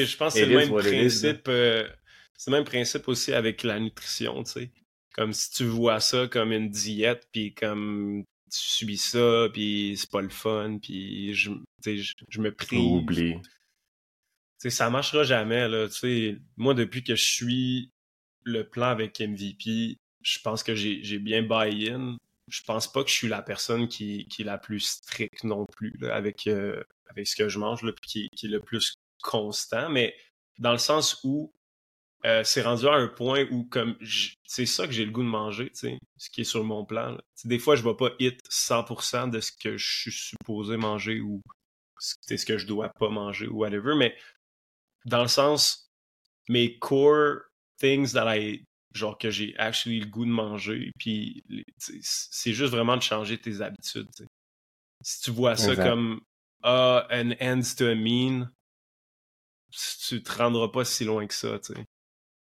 S2: je pense que c'est le même principe. Euh, c'est le même principe aussi avec la nutrition, tu sais. Comme si tu vois ça comme une diète, puis comme subis ça, puis c'est pas le fun, puis je, je, je me prie.
S1: Oublie
S2: sais, ça marchera jamais. Là, moi, depuis que je suis le plan avec MVP, je pense que j'ai bien buy-in. Je pense pas que je suis la personne qui, qui est la plus stricte non plus là, avec, euh, avec ce que je mange, là, qui, qui, est le plus constant, mais dans le sens où euh, c'est rendu à un point où comme c'est ça que j'ai le goût de manger, ce qui est sur mon plan. Des fois, je vais pas hit 100% de ce que je suis supposé manger ou c'est ce que je dois pas manger ou whatever, mais dans le sens, mes core things that I, genre que j'ai actually le goût de manger, puis c'est juste vraiment de changer tes habitudes. Si tu vois ça comme ah, an end to a mean, tu te rendras pas si loin que ça, tu sais.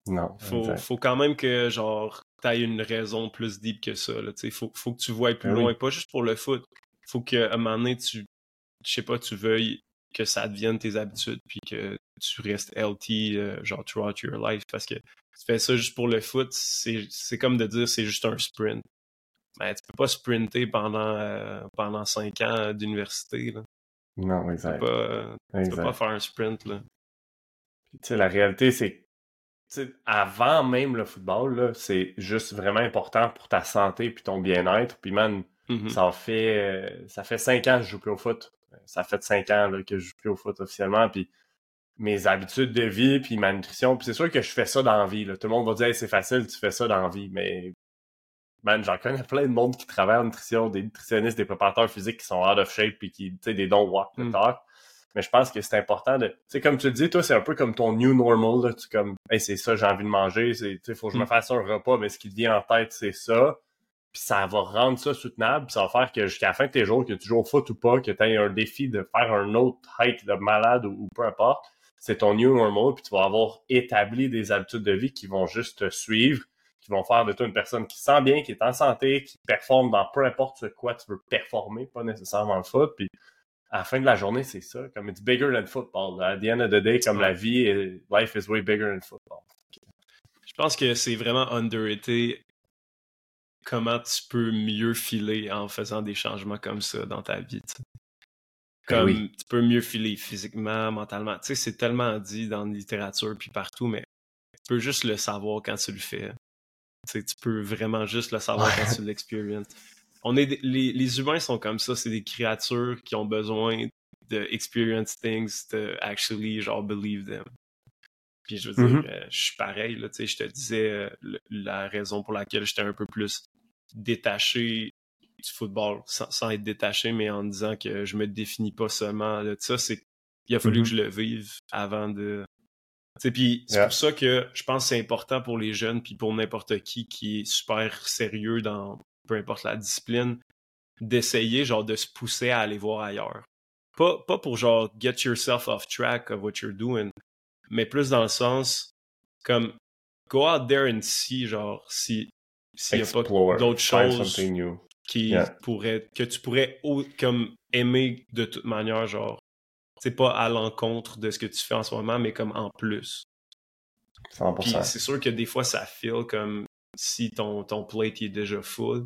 S1: Non.
S2: Faut, faut quand même que, genre, t'aies une raison plus deep que ça, là. Faut, faut que tu vois plus ben loin, pas juste pour le foot. Faut qu'à un moment donné, tu, je sais pas, tu veuilles que ça devienne tes habitudes, puis que tu restes LT, euh, genre, throughout your life. Parce que tu fais ça juste pour le foot, c'est comme de dire c'est juste un sprint. Mais tu peux pas sprinter pendant, euh, pendant cinq ans d'université.
S1: Non, exact.
S2: Tu peux, pas, faire un sprint. Là.
S1: tu sais, la réalité, c'est avant même le football, c'est juste vraiment important pour ta santé puis ton bien-être. Puis man, mm-hmm. ça fait euh, ça fait cinq ans que je joue plus au foot. Ça fait cinq ans que je joue plus au foot officiellement. Puis mes habitudes de vie, puis ma nutrition. Puis c'est sûr que je fais ça dans la vie. Là. Tout le monde va dire c'est facile, tu fais ça dans la vie. Mais man, j'en connais plein de monde qui travaille en nutrition, des nutritionnistes, des préparateurs physiques qui sont out of shape puis qui, tu sais, des dons walk the mm. Mais je pense que c'est important de. Tu sais, comme tu le dis, toi, c'est un peu comme ton new normal. Là. Tu comme hey, c'est ça, j'ai envie de manger. Tu sais, faut que je me mm. fasse un repas, mais ce qui te vient en tête, c'est ça. Puis ça va rendre ça soutenable, puis ça va faire que jusqu'à la fin de tes jours, que tu joues au foot ou pas, que tu aies un défi de faire un autre hike de malade ou peu importe, c'est ton new normal, puis tu vas avoir établi des habitudes de vie qui vont juste te suivre, qui vont faire de toi une personne qui sent bien, qui est en santé, qui performe dans peu importe ce quoi tu veux performer, pas nécessairement le foot. Puis à la fin de la journée, c'est ça. Comme it's bigger than football. At the end of the day, comme la vie, life is way bigger than football.
S2: Je pense que c'est vraiment underrated comment tu peux mieux filer en faisant des changements comme ça dans ta vie. Ben Comme tu peux mieux filer physiquement, mentalement. Tu sais, c'est tellement dit dans la littérature puis partout, mais tu peux juste le savoir quand tu le fais. Tu peux vraiment juste le savoir quand tu l'expériences. On est les, les, humains sont comme ça, c'est des créatures qui ont besoin de experience things to actually genre believe them. Puis je veux dire, mm-hmm. euh, je suis pareil là, tu sais, je te disais euh, la raison pour laquelle j'étais un peu plus détaché du football sans, être détaché, mais en disant que je me définis pas seulement de ça, c'est qu'il a fallu que mm-hmm. je le vive avant de. Puis c'est pour ça que je pense que c'est important pour les jeunes, puis pour n'importe qui qui est super sérieux dans peu importe la discipline, d'essayer genre de se pousser à aller voir ailleurs. Pas, pas pour genre get yourself off track of what you're doing, mais plus dans le sens comme go out there and see genre si s'il n'y a pas d'autres choses qui pourrait, que tu pourrais comme aimer de toute manière, genre, c'est pas à l'encontre de ce que tu fais en ce moment, mais comme en plus. c'est sûr que des fois, ça feel comme si ton, ton plate est déjà full.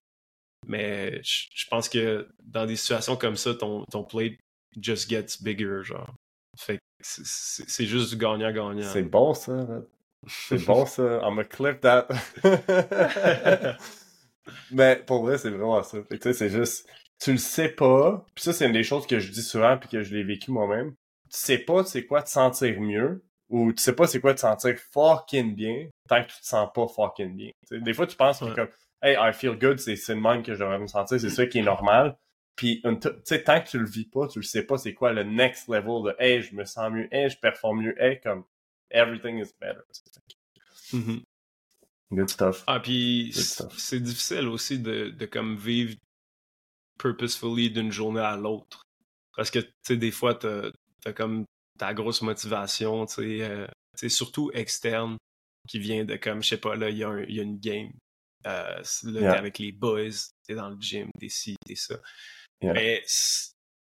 S2: Mais je pense que dans des situations comme ça, ton, ton plate just gets bigger, genre. Fait que c'est juste du gagnant-gagnant.
S1: C'est bon, ça. C'est bon, ça. I'm gonna clip that. Mais pour vrai, c'est vraiment ça. tu sais, c'est juste, tu le sais pas. Puis ça, c'est une des choses que je dis souvent puis que je l'ai vécu moi-même. Tu sais pas c'est quoi te sentir mieux ou tu sais pas c'est quoi te sentir fucking bien tant que tu te sens pas fucking bien. des fois, tu penses que comme, hey, I feel good, c'est le même que je devrais me sentir, c'est ça qui est normal. Puis, tu sais, tant que tu le vis pas, tu le sais pas c'est quoi le next level de, hey, je me sens mieux, hey, je performe mieux, hey, comme, everything is better.
S2: Mm-hmm.
S1: Good stuff.
S2: Ah, puis c'est difficile aussi de, de comme vivre purposefully d'une journée à l'autre. Parce que, tu sais, des fois, t'as as comme ta grosse motivation, tu sais, euh, surtout externe, qui vient de comme, je sais pas, là, il y, y a une game. Euh, là, avec les boys, t'es dans le gym, t'es ci, t'es ça. Mais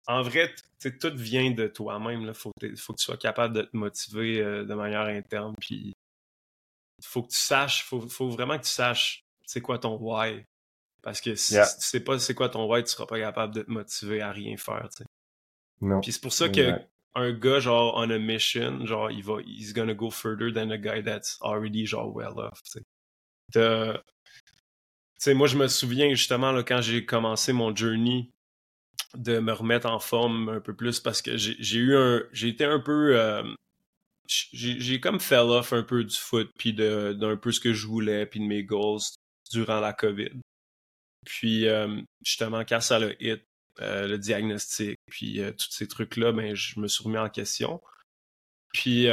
S2: en vrai, tout vient de toi-même. Il faut, faut, que tu sois capable de te motiver euh, de manière interne. Puis faut que tu saches, faut, faut vraiment que tu saches c'est quoi ton why. Parce que si, tu sais pas c'est quoi ton why, tu seras pas capable de te motiver à rien faire.
S1: Non.
S2: Puis c'est pour ça que un gars genre on a mission, genre il va, he's gonna go further than a guy that's already genre well off. Tu sais, moi je me souviens justement là, quand j'ai commencé mon journey de me remettre en forme un peu plus parce que j'ai eu un, j'ai été un peu euh, j'ai comme fell off un peu du foot, puis d'un peu ce que je voulais, puis de mes goals durant la COVID. Puis euh, justement, quand ça le hit, euh, le diagnostic, puis euh, tous ces trucs-là, ben, je me suis remis en question. Puis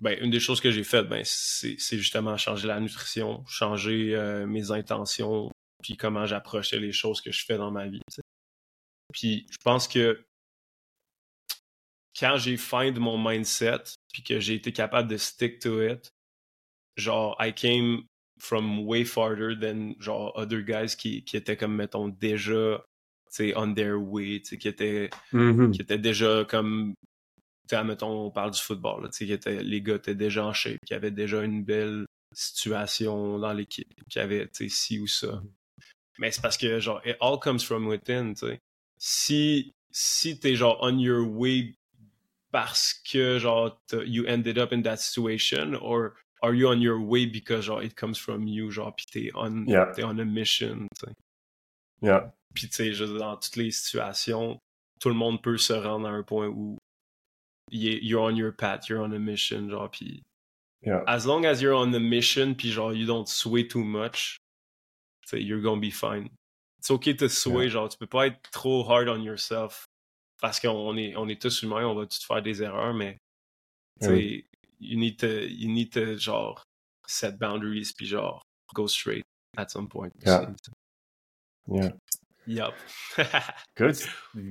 S2: ben, une des choses que j'ai faites, ben, c'est justement changer la nutrition, changer mes intentions, puis comment j'approchais les choses que je fais dans ma vie. Puis je pense que quand j'ai find mon mindset, puis que j'ai été capable de stick to it, genre, I came from way farther than, genre, other guys qui, qui étaient comme, mettons, déjà, tu sais, on their way, tu sais, qui étaient,
S1: mm-hmm.
S2: qui étaient déjà comme, mettons, on parle du football, tu sais, qui étaient, les gars étaient déjà en shape, qui avaient déjà une belle situation dans l'équipe, qui avaient, tu sais, ci ou ça. Mais c'est parce que, genre, it all comes from within, tu sais. Si, si t'es, genre, on your way parce que genre you ended up in that situation or are you on your way because genre it comes from you genre puis t'es on t'es on a mission tu
S1: yeah.
S2: puis tu sais dans toutes les situations tout le monde peut se rendre à un point où you're on your path you're on a mission genre puis
S1: yeah.
S2: as long as you're on a mission puis genre you don't sway too much you're gonna be fine it's okay to sway genre tu peux pas être trop hard on yourself parce qu'on est, on est tous humains, on va tous faire des erreurs, mais tu sais, you need to, you need to, genre, set boundaries, puis genre, go straight at some point.
S1: Yeah. Yeah.
S2: Yep.
S1: good,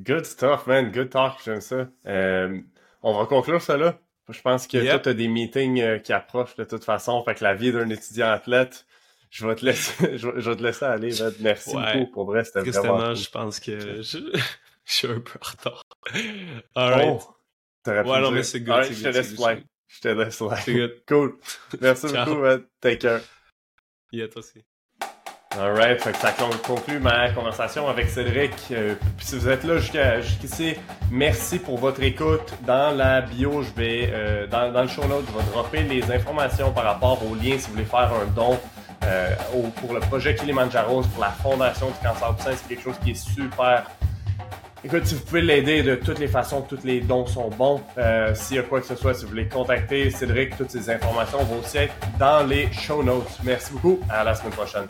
S1: good stuff, man. Good talk, j'aime ça. Euh, on va conclure ça là. Je pense que yep. toi, tu as des meetings euh, qui approchent de toute façon. Fait que la vie d'un étudiant athlète, je vais te laisser, je vais te laisser aller. Merci beaucoup. Pour vrai, c'était vraiment cool.
S2: je pense que je, je suis un peu en retard.
S1: Oh,
S2: ouais, non, mais c'est good.
S1: Right, je te laisse live. Je te laisse
S2: good.
S1: Cool. Merci beaucoup, man. Take care.
S2: Yeah, toi aussi.
S1: Alright, fait que ça conclut ma conversation avec Cédric. Euh, si vous êtes là jusqu'ici, merci pour votre écoute. Dans la bio, je vais, euh, dans, dans, le show notes, je vais dropper les informations par rapport aux liens si vous voulez faire un don euh, pour le projet Kilimanjaro, pour la Fondation du cancer du sein. C'est quelque chose qui est super Écoute, si vous pouvez l'aider de toutes les façons, tous les dons sont bons. Euh, S'il y a quoi que ce soit, si vous voulez contacter Cédric, toutes ces informations vont aussi être dans les show notes. Merci beaucoup. À la semaine prochaine.